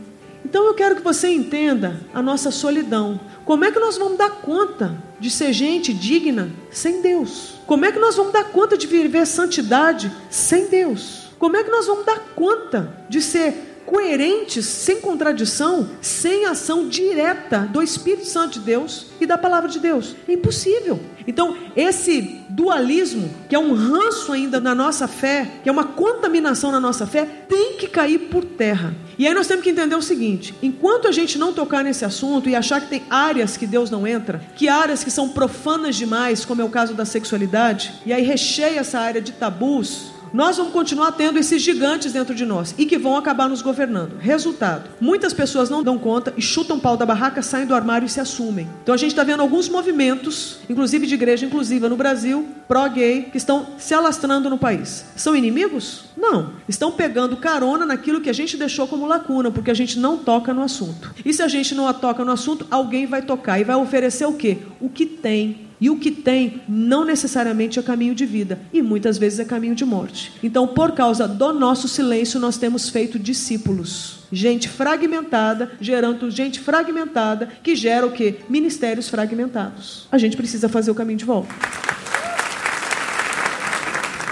Então eu quero que você entenda a nossa solidão. Como é que nós vamos dar conta de ser gente digna sem Deus? Como é que nós vamos dar conta de viver santidade sem Deus? Como é que nós vamos dar conta de ser coerentes, sem contradição, sem ação direta do Espírito Santo de Deus e da palavra de Deus. É impossível. Então, esse dualismo, que é um ranço ainda na nossa fé, que é uma contaminação na nossa fé, tem que cair por terra. E aí nós temos que entender o seguinte: enquanto a gente não tocar nesse assunto e achar que tem áreas que Deus não entra, que áreas que são profanas demais, como é o caso da sexualidade, e aí recheia essa área de tabus, nós vamos continuar tendo esses gigantes dentro de nós e que vão acabar nos governando. Resultado: muitas pessoas não dão conta e chutam pau da barraca, saem do armário e se assumem. Então a gente está vendo alguns movimentos, inclusive de igreja inclusiva no Brasil, pró-gay, que estão se alastrando no país. São inimigos? Não. Estão pegando carona naquilo que a gente deixou como lacuna, porque a gente não toca no assunto. E se a gente não toca no assunto, alguém vai tocar e vai oferecer o quê? O que tem e o que tem não necessariamente é caminho de vida, e muitas vezes é caminho de morte. Então, por causa do nosso silêncio, nós temos feito discípulos. Gente fragmentada, gerando gente fragmentada, que gera o quê? Ministérios fragmentados. A gente precisa fazer o caminho de volta.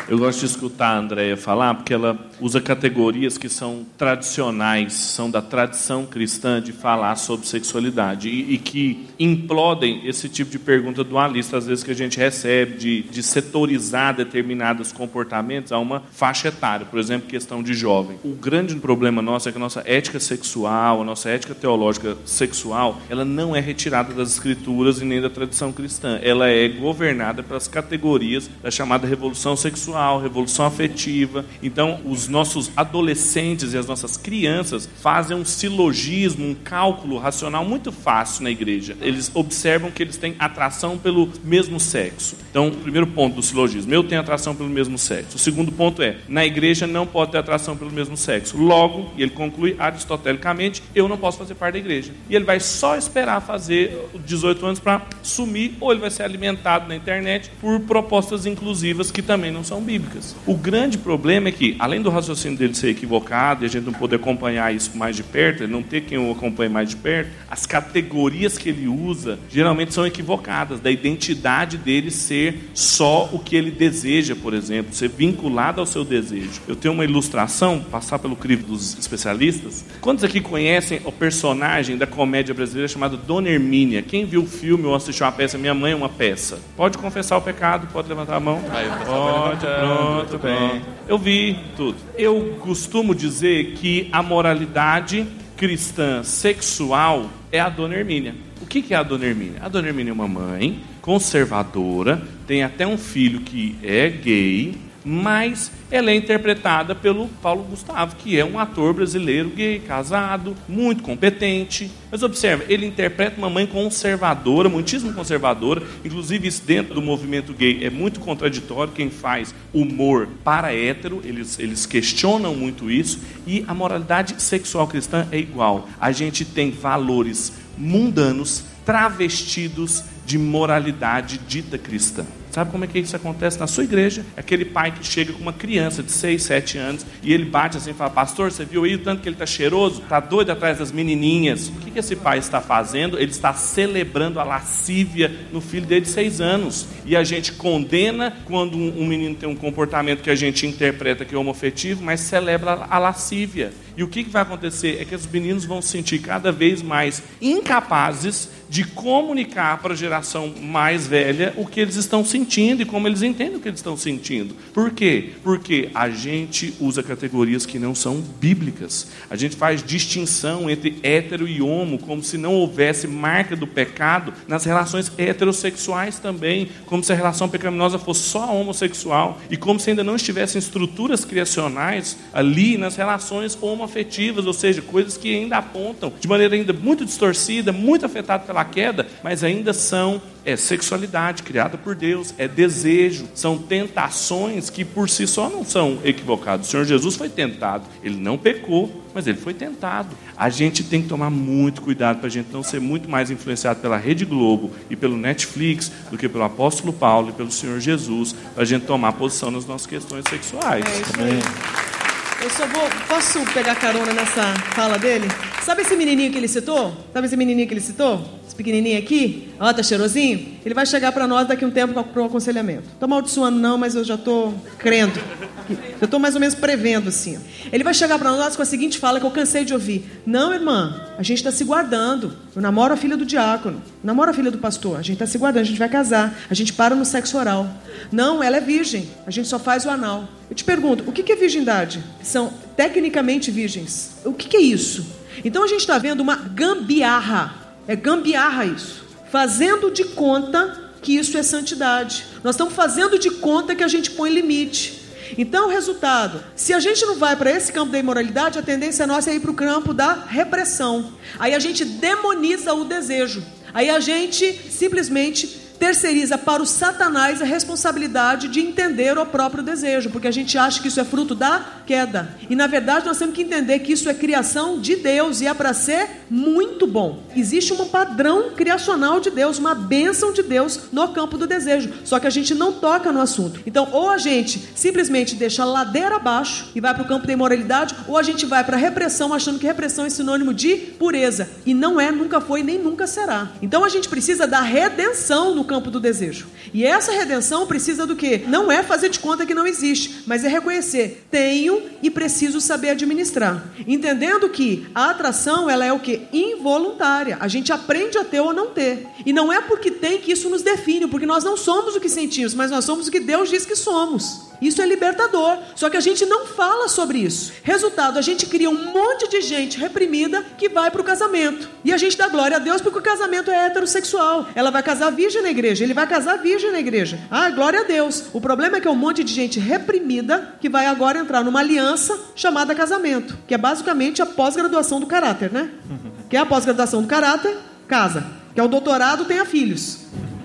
Eu gosto de escutar a Andrea falar, porque ela usa categorias que são tradicionais, são da tradição cristã de falar sobre sexualidade e, e que implodem esse tipo de pergunta dualista, às vezes, que a gente recebe, de, de setorizar determinados comportamentos a uma faixa etária, por exemplo, questão de jovem. O grande problema nosso é que a nossa ética sexual, a nossa ética teológica sexual, ela não é retirada das escrituras e nem da tradição cristã. Ela é governada pelas categorias da chamada revolução sexual revolução afetiva. Então, os nossos adolescentes e as nossas crianças fazem um silogismo, um cálculo racional muito fácil na igreja. Eles observam que eles têm atração pelo mesmo sexo. Então, o primeiro ponto do silogismo, eu tenho atração pelo mesmo sexo. O segundo ponto é, na igreja não pode ter atração pelo mesmo sexo. Logo, e ele conclui aristotelicamente, eu não posso fazer parte da igreja. E ele vai só esperar fazer 18 anos para sumir, ou ele vai ser alimentado na internet por propostas inclusivas que também não são bíblicas. O grande problema é que, além do raciocínio dele ser equivocado e a gente não poder acompanhar isso mais de perto, ele não ter quem o acompanhe mais de perto, as categorias que ele usa geralmente são equivocadas, da identidade dele ser só o que ele deseja, por exemplo, ser vinculado ao seu desejo. Eu tenho uma ilustração, passar pelo crivo dos especialistas. Quantos aqui conhecem o personagem da comédia brasileira chamado Dona Hermínia? Quem viu o filme ou assistiu a peça Minha Mãe é uma Peça? Pode confessar o pecado, pode levantar a mão. pode, pronto, bem. Eu vi tudo. Eu costumo dizer que a moralidade cristã sexual é a Dona Hermínia. O que é a Dona Hermínia? A Dona Hermínia é uma mãe conservadora, tem até um filho que é gay, mas ela é interpretada pelo Paulo Gustavo, que é um ator brasileiro gay, casado, muito competente. Mas observe, ele interpreta uma mãe conservadora, muitíssimo conservadora, inclusive isso dentro do movimento gay é muito contraditório, quem faz humor para hétero, eles, eles questionam muito isso, e a moralidade sexual cristã é igual. A gente tem valores mundanos travestidos de moralidade dita cristã. Sabe como é que isso acontece na sua igreja? É aquele pai que chega com uma criança de 6, 7 anos e ele bate assim e fala: Pastor, você viu aí o tanto que ele está cheiroso? Está doido atrás das menininhas. O que, que esse pai está fazendo? Ele está celebrando a lascívia no filho dele de 6 anos. E a gente condena quando um, um menino tem um comportamento que a gente interpreta que é homofetivo, mas celebra a lascívia. E o que, que vai acontecer? É que os meninos vão se sentir cada vez mais incapazes de comunicar para a geração mais velha o que eles estão sentindo e como eles entendem o que eles estão sentindo. Por quê? Porque a gente usa categorias que não são bíblicas. A gente faz distinção entre hétero e homo, como se não houvesse marca do pecado nas relações heterossexuais também, como se a relação pecaminosa fosse só homossexual e como se ainda não estivessem estruturas criacionais ali nas relações homoafetivas, ou seja, coisas que ainda apontam de maneira ainda muito distorcida, muito afetada pela pela queda, mas ainda são é sexualidade criada por Deus, é desejo, são tentações que por si só não são equivocadas. O Senhor Jesus foi tentado, ele não pecou, mas ele foi tentado. A gente tem que tomar muito cuidado para a gente não ser muito mais influenciado pela Rede Globo e pelo Netflix do que pelo apóstolo Paulo e pelo Senhor Jesus, para a gente tomar posição nas nossas questões sexuais. É isso aí. Eu só vou. Posso pegar carona nessa fala dele? Sabe esse menininho que ele citou? Sabe esse menininho que ele citou? Esse pequenininho aqui? Ó, tá cheirosinho? Ele vai chegar para nós daqui um tempo para um aconselhamento. Tô amaldiçoando não, mas eu já tô crendo. Eu tô mais ou menos prevendo assim. Ele vai chegar para nós com a seguinte fala que eu cansei de ouvir: Não, irmã, a gente está se guardando. Eu namoro a filha do diácono, namoro a filha do pastor. A gente está se guardando, a gente vai casar. A gente para no sexo oral. Não, ela é virgem. A gente só faz o anal. Eu te pergunto, o que é virgindade? São tecnicamente virgens. O que é isso? Então a gente está vendo uma gambiarra. É gambiarra isso. Fazendo de conta que isso é santidade. Nós estamos fazendo de conta que a gente põe limite. Então, resultado: se a gente não vai para esse campo da imoralidade, a tendência nossa é ir para o campo da repressão. Aí a gente demoniza o desejo. Aí a gente simplesmente terceiriza para o Satanás a responsabilidade de entender o próprio desejo, porque a gente acha que isso é fruto da queda. E na verdade nós temos que entender que isso é criação de Deus e é para ser muito bom. Existe um padrão criacional de Deus, uma bênção de Deus no campo do desejo, só que a gente não toca no assunto. Então, ou a gente simplesmente deixa a ladeira abaixo e vai para o campo da imoralidade, ou a gente vai para a repressão achando que repressão é sinônimo de pureza. E não é, nunca foi, nem nunca será. Então a gente precisa da redenção no campo do desejo. E essa redenção precisa do que? Não é fazer de conta que não existe, mas é reconhecer: tenho e preciso saber administrar. Entendendo que a atração ela é o que? Involuntária. A gente aprende a ter ou não ter. E não é porque tem que isso nos define, porque nós não somos o que sentimos, mas nós somos o que Deus diz que somos. Isso é libertador. Só que a gente não fala sobre isso. Resultado, a gente cria um monte de gente reprimida que vai para o casamento. E a gente dá glória a Deus porque o casamento é heterossexual. Ela vai casar virgem na igreja, ele vai casar virgem na igreja. Ah, glória a Deus. O problema é que é um monte de gente reprimida que vai agora entrar numa aliança chamada casamento, que é basicamente a pós-graduação do caráter, né? Que é a pós-graduação do caráter, casa. Que é o doutorado, tenha filhos.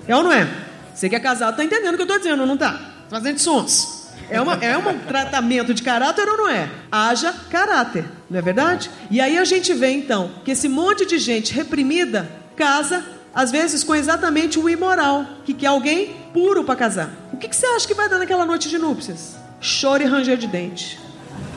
É ou não é? Você que é casado está entendendo o que eu estou dizendo, não está? Fazendo sons. É, uma, é um tratamento de caráter ou não é? Haja caráter, não é verdade? E aí a gente vê então que esse monte de gente reprimida casa, às vezes, com exatamente o imoral, que quer alguém puro para casar. O que, que você acha que vai dar naquela noite de núpcias? Choro e ranger de dente.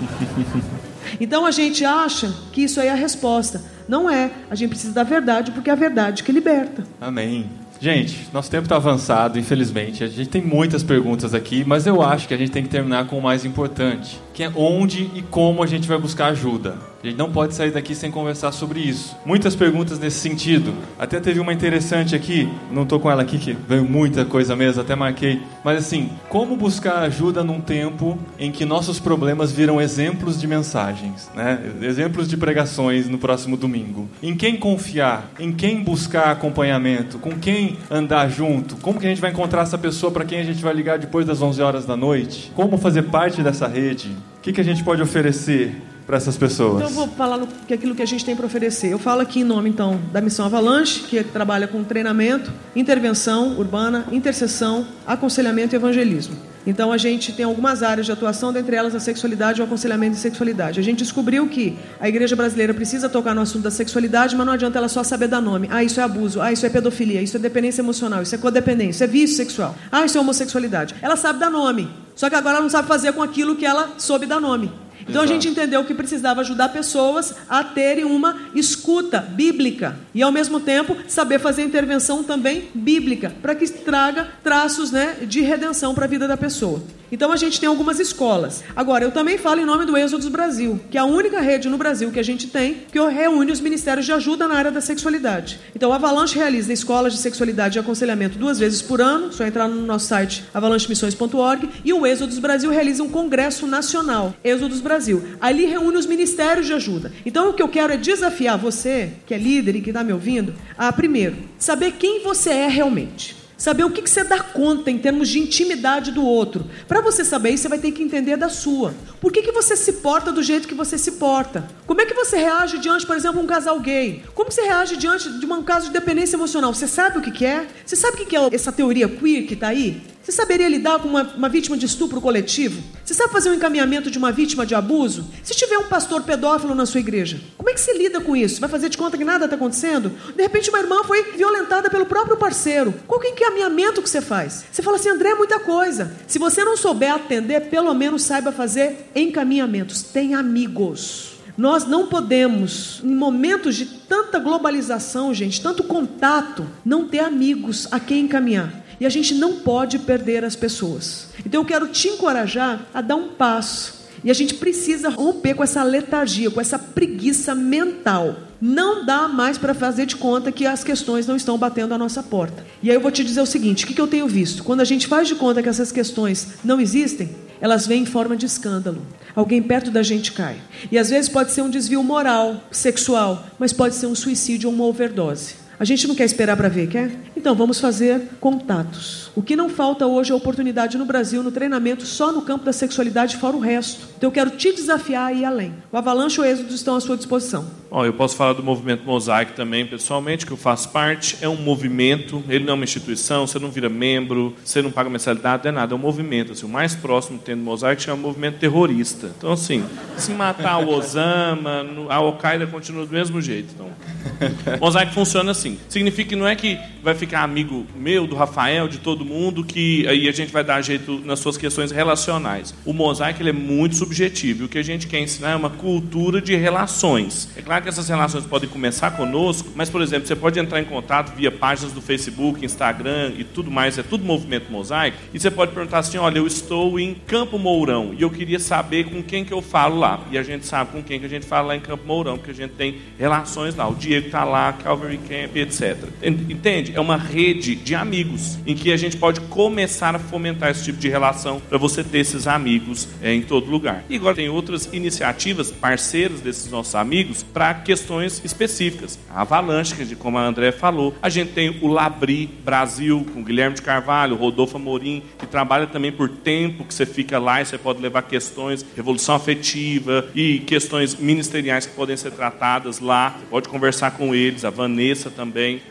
Então a gente acha que isso aí é a resposta. Não é. A gente precisa da verdade, porque é a verdade que liberta. Amém. Gente, nosso tempo está avançado, infelizmente. A gente tem muitas perguntas aqui, mas eu acho que a gente tem que terminar com o mais importante, que é onde e como a gente vai buscar ajuda. A gente não pode sair daqui sem conversar sobre isso. Muitas perguntas nesse sentido. Até teve uma interessante aqui, não estou com ela aqui, que veio muita coisa mesmo, até marquei. Mas assim, como buscar ajuda num tempo em que nossos problemas viram exemplos de mensagens, né? exemplos de pregações no próximo domingo? Em quem confiar? Em quem buscar acompanhamento? Com quem andar junto? Como que a gente vai encontrar essa pessoa para quem a gente vai ligar depois das 11 horas da noite? Como fazer parte dessa rede? O que, que a gente pode oferecer? Para essas pessoas? Então eu vou falar no, que aquilo que a gente tem para oferecer. Eu falo aqui em nome então da Missão Avalanche, que trabalha com treinamento, intervenção urbana, intercessão, aconselhamento e evangelismo. Então a gente tem algumas áreas de atuação, dentre elas a sexualidade, o aconselhamento e sexualidade. A gente descobriu que a igreja brasileira precisa tocar no assunto da sexualidade, mas não adianta ela só saber dar nome. Ah, isso é abuso, ah, isso é pedofilia, isso é dependência emocional, isso é codependência, isso é vício sexual. Ah, isso é homossexualidade. Ela sabe dar nome. Só que agora ela não sabe fazer com aquilo que ela soube dar nome. Então Exato. a gente entendeu que precisava ajudar pessoas a terem uma escuta bíblica e ao mesmo tempo saber fazer intervenção também bíblica para que traga traços né, de redenção para a vida da pessoa. Então a gente tem algumas escolas. Agora, eu também falo em nome do Êxodos Brasil, que é a única rede no Brasil que a gente tem que reúne os ministérios de ajuda na área da sexualidade. Então, a Avalanche realiza escolas de sexualidade e aconselhamento duas vezes por ano, só entrar no nosso site avalanchemissões.org, e o Êxodos Brasil realiza um congresso nacional, Êxodos Brasil. Ali reúne os ministérios de ajuda. Então, o que eu quero é desafiar você, que é líder e que está me ouvindo, a primeiro, saber quem você é realmente. Saber o que, que você dá conta em termos de intimidade do outro. Para você saber isso, você vai ter que entender da sua. Por que, que você se porta do jeito que você se porta? Como é que você reage diante, por exemplo, um casal gay? Como você reage diante de um caso de dependência emocional? Você sabe o que, que é? Você sabe o que, que é essa teoria queer que está aí? Você saberia lidar com uma, uma, vítima de estupro coletivo? Você sabe fazer um encaminhamento de uma vítima de abuso? Se tiver um pastor pedófilo na sua igreja, como é que você lida com isso? Vai fazer de conta que nada está acontecendo? De repente, uma irmã foi violentada pelo próprio parceiro. Qual que é o encaminhamento que você faz? Você fala assim, André, é muita coisa. Se você não souber atender, pelo menos saiba fazer encaminhamentos. Tem amigos. Nós não podemos, em momentos de tanta globalização, gente, tanto contato, não ter amigos a quem encaminhar. E a gente não pode perder as pessoas. Então eu quero te encorajar a dar um passo. E a gente precisa romper com essa letargia, com essa preguiça mental. Não dá mais para fazer de conta que as questões não estão batendo à nossa porta. E aí eu vou te dizer o seguinte: o que, que eu tenho visto? Quando a gente faz de conta que essas questões não existem, elas vêm em forma de escândalo. Alguém perto da gente cai. E às vezes pode ser um desvio moral, sexual, mas pode ser um suicídio ou uma overdose. A gente não quer esperar para ver, quer? Então vamos fazer contatos. O que não falta hoje é oportunidade no Brasil, no treinamento, só no campo da sexualidade, fora o resto. Então eu quero te desafiar a ir além. O Avalanche e o Êxodo estão à sua disposição. Bom, eu posso falar do movimento Mosaico também, pessoalmente, que eu faço parte. É um movimento, ele não é uma instituição, você não vira membro, você não paga mensalidade, não é nada. É um movimento. Assim, o mais próximo tendo Mosaico chama movimento terrorista. Então, assim, se matar o Osama, a Al-Qaeda continua do mesmo jeito. Então, Mosaico funciona assim. Significa que não é que vai ficar amigo meu, do Rafael, de todo mundo, que aí a gente vai dar jeito nas suas questões relacionais. O mosaico ele é muito subjetivo. o que a gente quer ensinar é uma cultura de relações. É claro que essas relações podem começar conosco, mas, por exemplo, você pode entrar em contato via páginas do Facebook, Instagram e tudo mais, é tudo movimento mosaico, e você pode perguntar assim: olha, eu estou em Campo Mourão e eu queria saber com quem que eu falo lá. E a gente sabe com quem que a gente fala lá em Campo Mourão, porque a gente tem relações lá. O Diego está lá, Calvary Camp, etc. Entende? É uma rede de amigos em que a gente pode começar a fomentar esse tipo de relação para você ter esses amigos é, em todo lugar. E agora tem outras iniciativas, parceiros desses nossos amigos, para questões específicas. A Avalanche, que como a André falou, a gente tem o Labri Brasil, com Guilherme de Carvalho, Rodolfo Amorim, que trabalha também por tempo que você fica lá e você pode levar questões, revolução afetiva e questões ministeriais que podem ser tratadas lá. Você pode conversar com eles, a Vanessa também.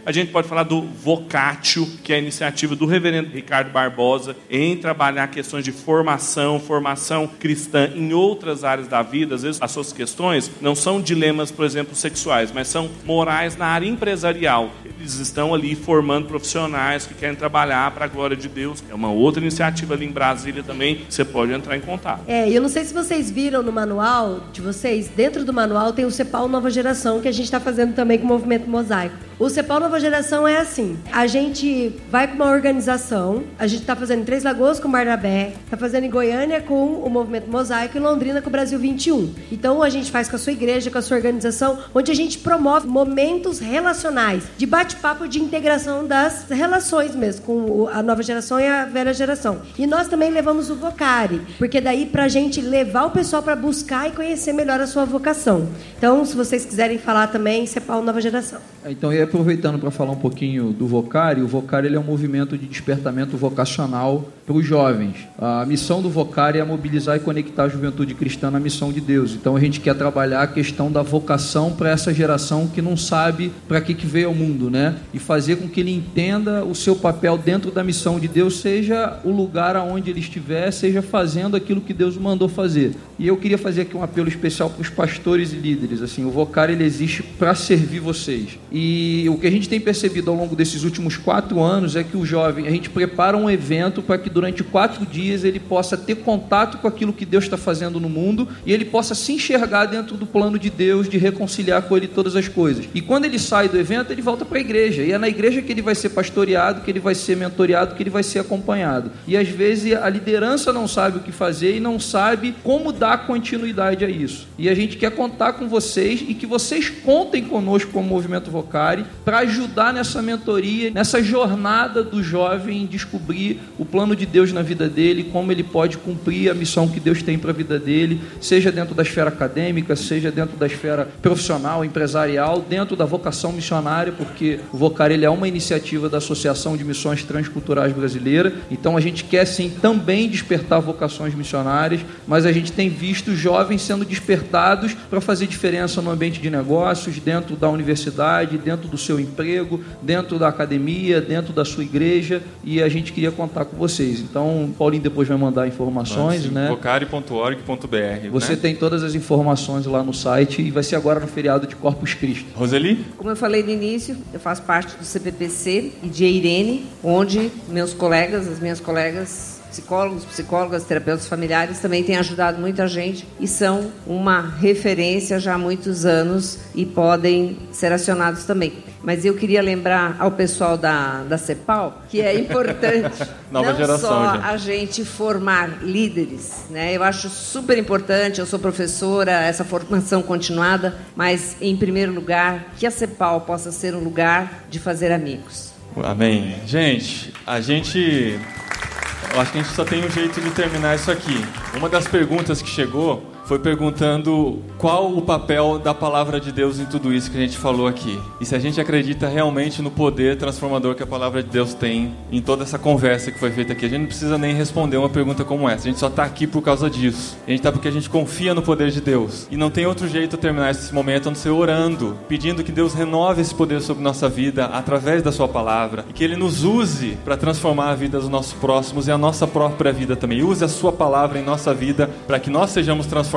A gente pode falar do Vocatio, que é a iniciativa do reverendo Ricardo Barbosa em trabalhar questões de formação, formação cristã em outras áreas da vida. Às vezes as suas questões não são dilemas, por exemplo, sexuais, mas são morais na área empresarial. Ele eles estão ali formando profissionais que querem trabalhar para a glória de Deus. É uma outra iniciativa ali em Brasília também, você pode entrar em contato. É, eu não sei se vocês viram no manual de vocês, dentro do manual tem o CEPAL Nova Geração, que a gente está fazendo também com o Movimento Mosaico. O CEPAL Nova Geração é assim, a gente vai com uma organização, a gente está fazendo em Três Lagoas com o Barnabé, está fazendo em Goiânia com o Movimento Mosaico e Londrina com o Brasil 21. Então a gente faz com a sua igreja, com a sua organização, onde a gente promove momentos relacionais, de bate-papo de integração das relações mesmo, com a nova geração e a velha geração. E nós também levamos o Vocari, porque daí para a gente levar o pessoal para buscar e conhecer melhor a sua vocação. Então, se vocês quiserem falar também, CEPAL Nova Geração. Então, e aproveitando para falar um pouquinho do Vocari, o Vocari ele é um movimento de despertamento vocacional para os jovens. A missão do Vocari é mobilizar e conectar a juventude cristã na missão de Deus. Então, a gente quer trabalhar a questão da vocação para essa geração que não sabe para que, que veio ao mundo, né? E fazer com que ele entenda o seu papel dentro da missão de Deus, seja o lugar aonde ele estiver, seja fazendo aquilo que Deus mandou fazer. E eu queria fazer aqui um apelo especial para os pastores e líderes. Assim, o Vocari ele existe para servir vocês. E o que a gente tem percebido ao longo desses últimos quatro anos é que o jovem, a gente prepara um evento para que durante quatro dias ele possa ter contato com aquilo que Deus está fazendo no mundo e ele possa se enxergar dentro do plano de Deus de reconciliar com Ele todas as coisas. E quando ele sai do evento, ele volta para igreja. E é na igreja que ele vai ser pastoreado, que ele vai ser mentoreado, que ele vai ser acompanhado. E às vezes a liderança não sabe o que fazer e não sabe como dar continuidade a isso. E a gente quer contar com vocês e que vocês contem conosco como Movimento Vocari para ajudar nessa mentoria, nessa jornada do jovem descobrir o plano de Deus na vida dele, como ele pode cumprir a missão que Deus tem para a vida dele, seja dentro da esfera acadêmica, seja dentro da esfera profissional, empresarial, dentro da vocação missionária, porque o Vocari ele é uma iniciativa da Associação de Missões Transculturais Brasileira. Então a gente quer sim também despertar vocações missionárias, mas a gente tem visto jovens sendo despertados para fazer diferença no ambiente de negócios, dentro da universidade, dentro do seu emprego, dentro da academia, dentro da sua igreja, e a gente queria contar com vocês. Então, Paulinho depois vai mandar informações, né? Vocari.org.br. Você né? tem todas as informações lá no site e vai ser agora no feriado de Corpus Christi. Roseli? Como eu falei no início, eu faço parte do CPPC e de Eirene, onde meus colegas, as minhas colegas psicólogos, psicólogas, terapeutas familiares também têm ajudado muita gente e são uma referência já há muitos anos e podem ser acionados também. Mas eu queria lembrar ao pessoal da, da CEPAL que é importante Nova não geração, só gente. a gente formar líderes, né? Eu acho super importante, eu sou professora, essa formação continuada, mas em primeiro lugar, que a CEPAL possa ser um lugar de fazer amigos. Amém. Gente, a gente. Eu acho que a gente só tem um jeito de terminar isso aqui. Uma das perguntas que chegou foi perguntando qual o papel da palavra de Deus em tudo isso que a gente falou aqui. E se a gente acredita realmente no poder transformador que a palavra de Deus tem em toda essa conversa que foi feita aqui. A gente não precisa nem responder uma pergunta como essa. A gente só está aqui por causa disso. A gente está porque a gente confia no poder de Deus. E não tem outro jeito de terminar esse momento a não ser orando, pedindo que Deus renove esse poder sobre nossa vida através da sua palavra e que ele nos use para transformar a vida dos nossos próximos e a nossa própria vida também. Use a sua palavra em nossa vida para que nós sejamos transformados,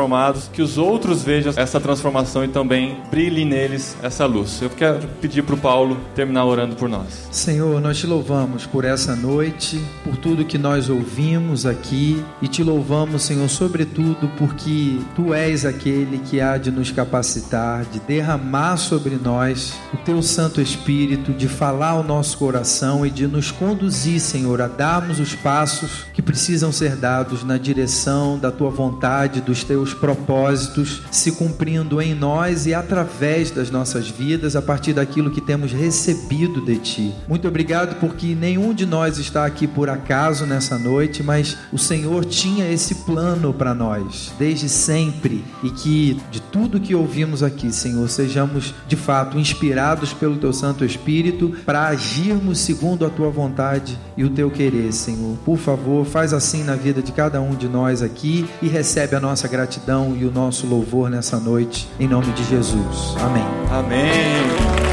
que os outros vejam essa transformação e também brilhe neles essa luz. Eu quero pedir para o Paulo terminar orando por nós. Senhor, nós te louvamos por essa noite, por tudo que nós ouvimos aqui e te louvamos, Senhor, sobretudo porque tu és aquele que há de nos capacitar, de derramar sobre nós o teu Santo Espírito, de falar ao nosso coração e de nos conduzir, Senhor, a darmos os passos que precisam ser dados na direção da tua vontade, dos teus propósitos, se cumprindo em nós e através das nossas vidas, a partir daquilo que temos recebido de ti. Muito obrigado porque nenhum de nós está aqui por acaso nessa noite, mas o Senhor tinha esse plano para nós desde sempre e que de tudo que ouvimos aqui, Senhor, sejamos de fato inspirados pelo teu Santo Espírito para agirmos segundo a tua vontade e o teu querer, Senhor. Por favor, faz assim na vida de cada um de nós aqui e recebe a nossa gratidão e o nosso louvor nessa noite, em nome de Jesus. Amém. Amém.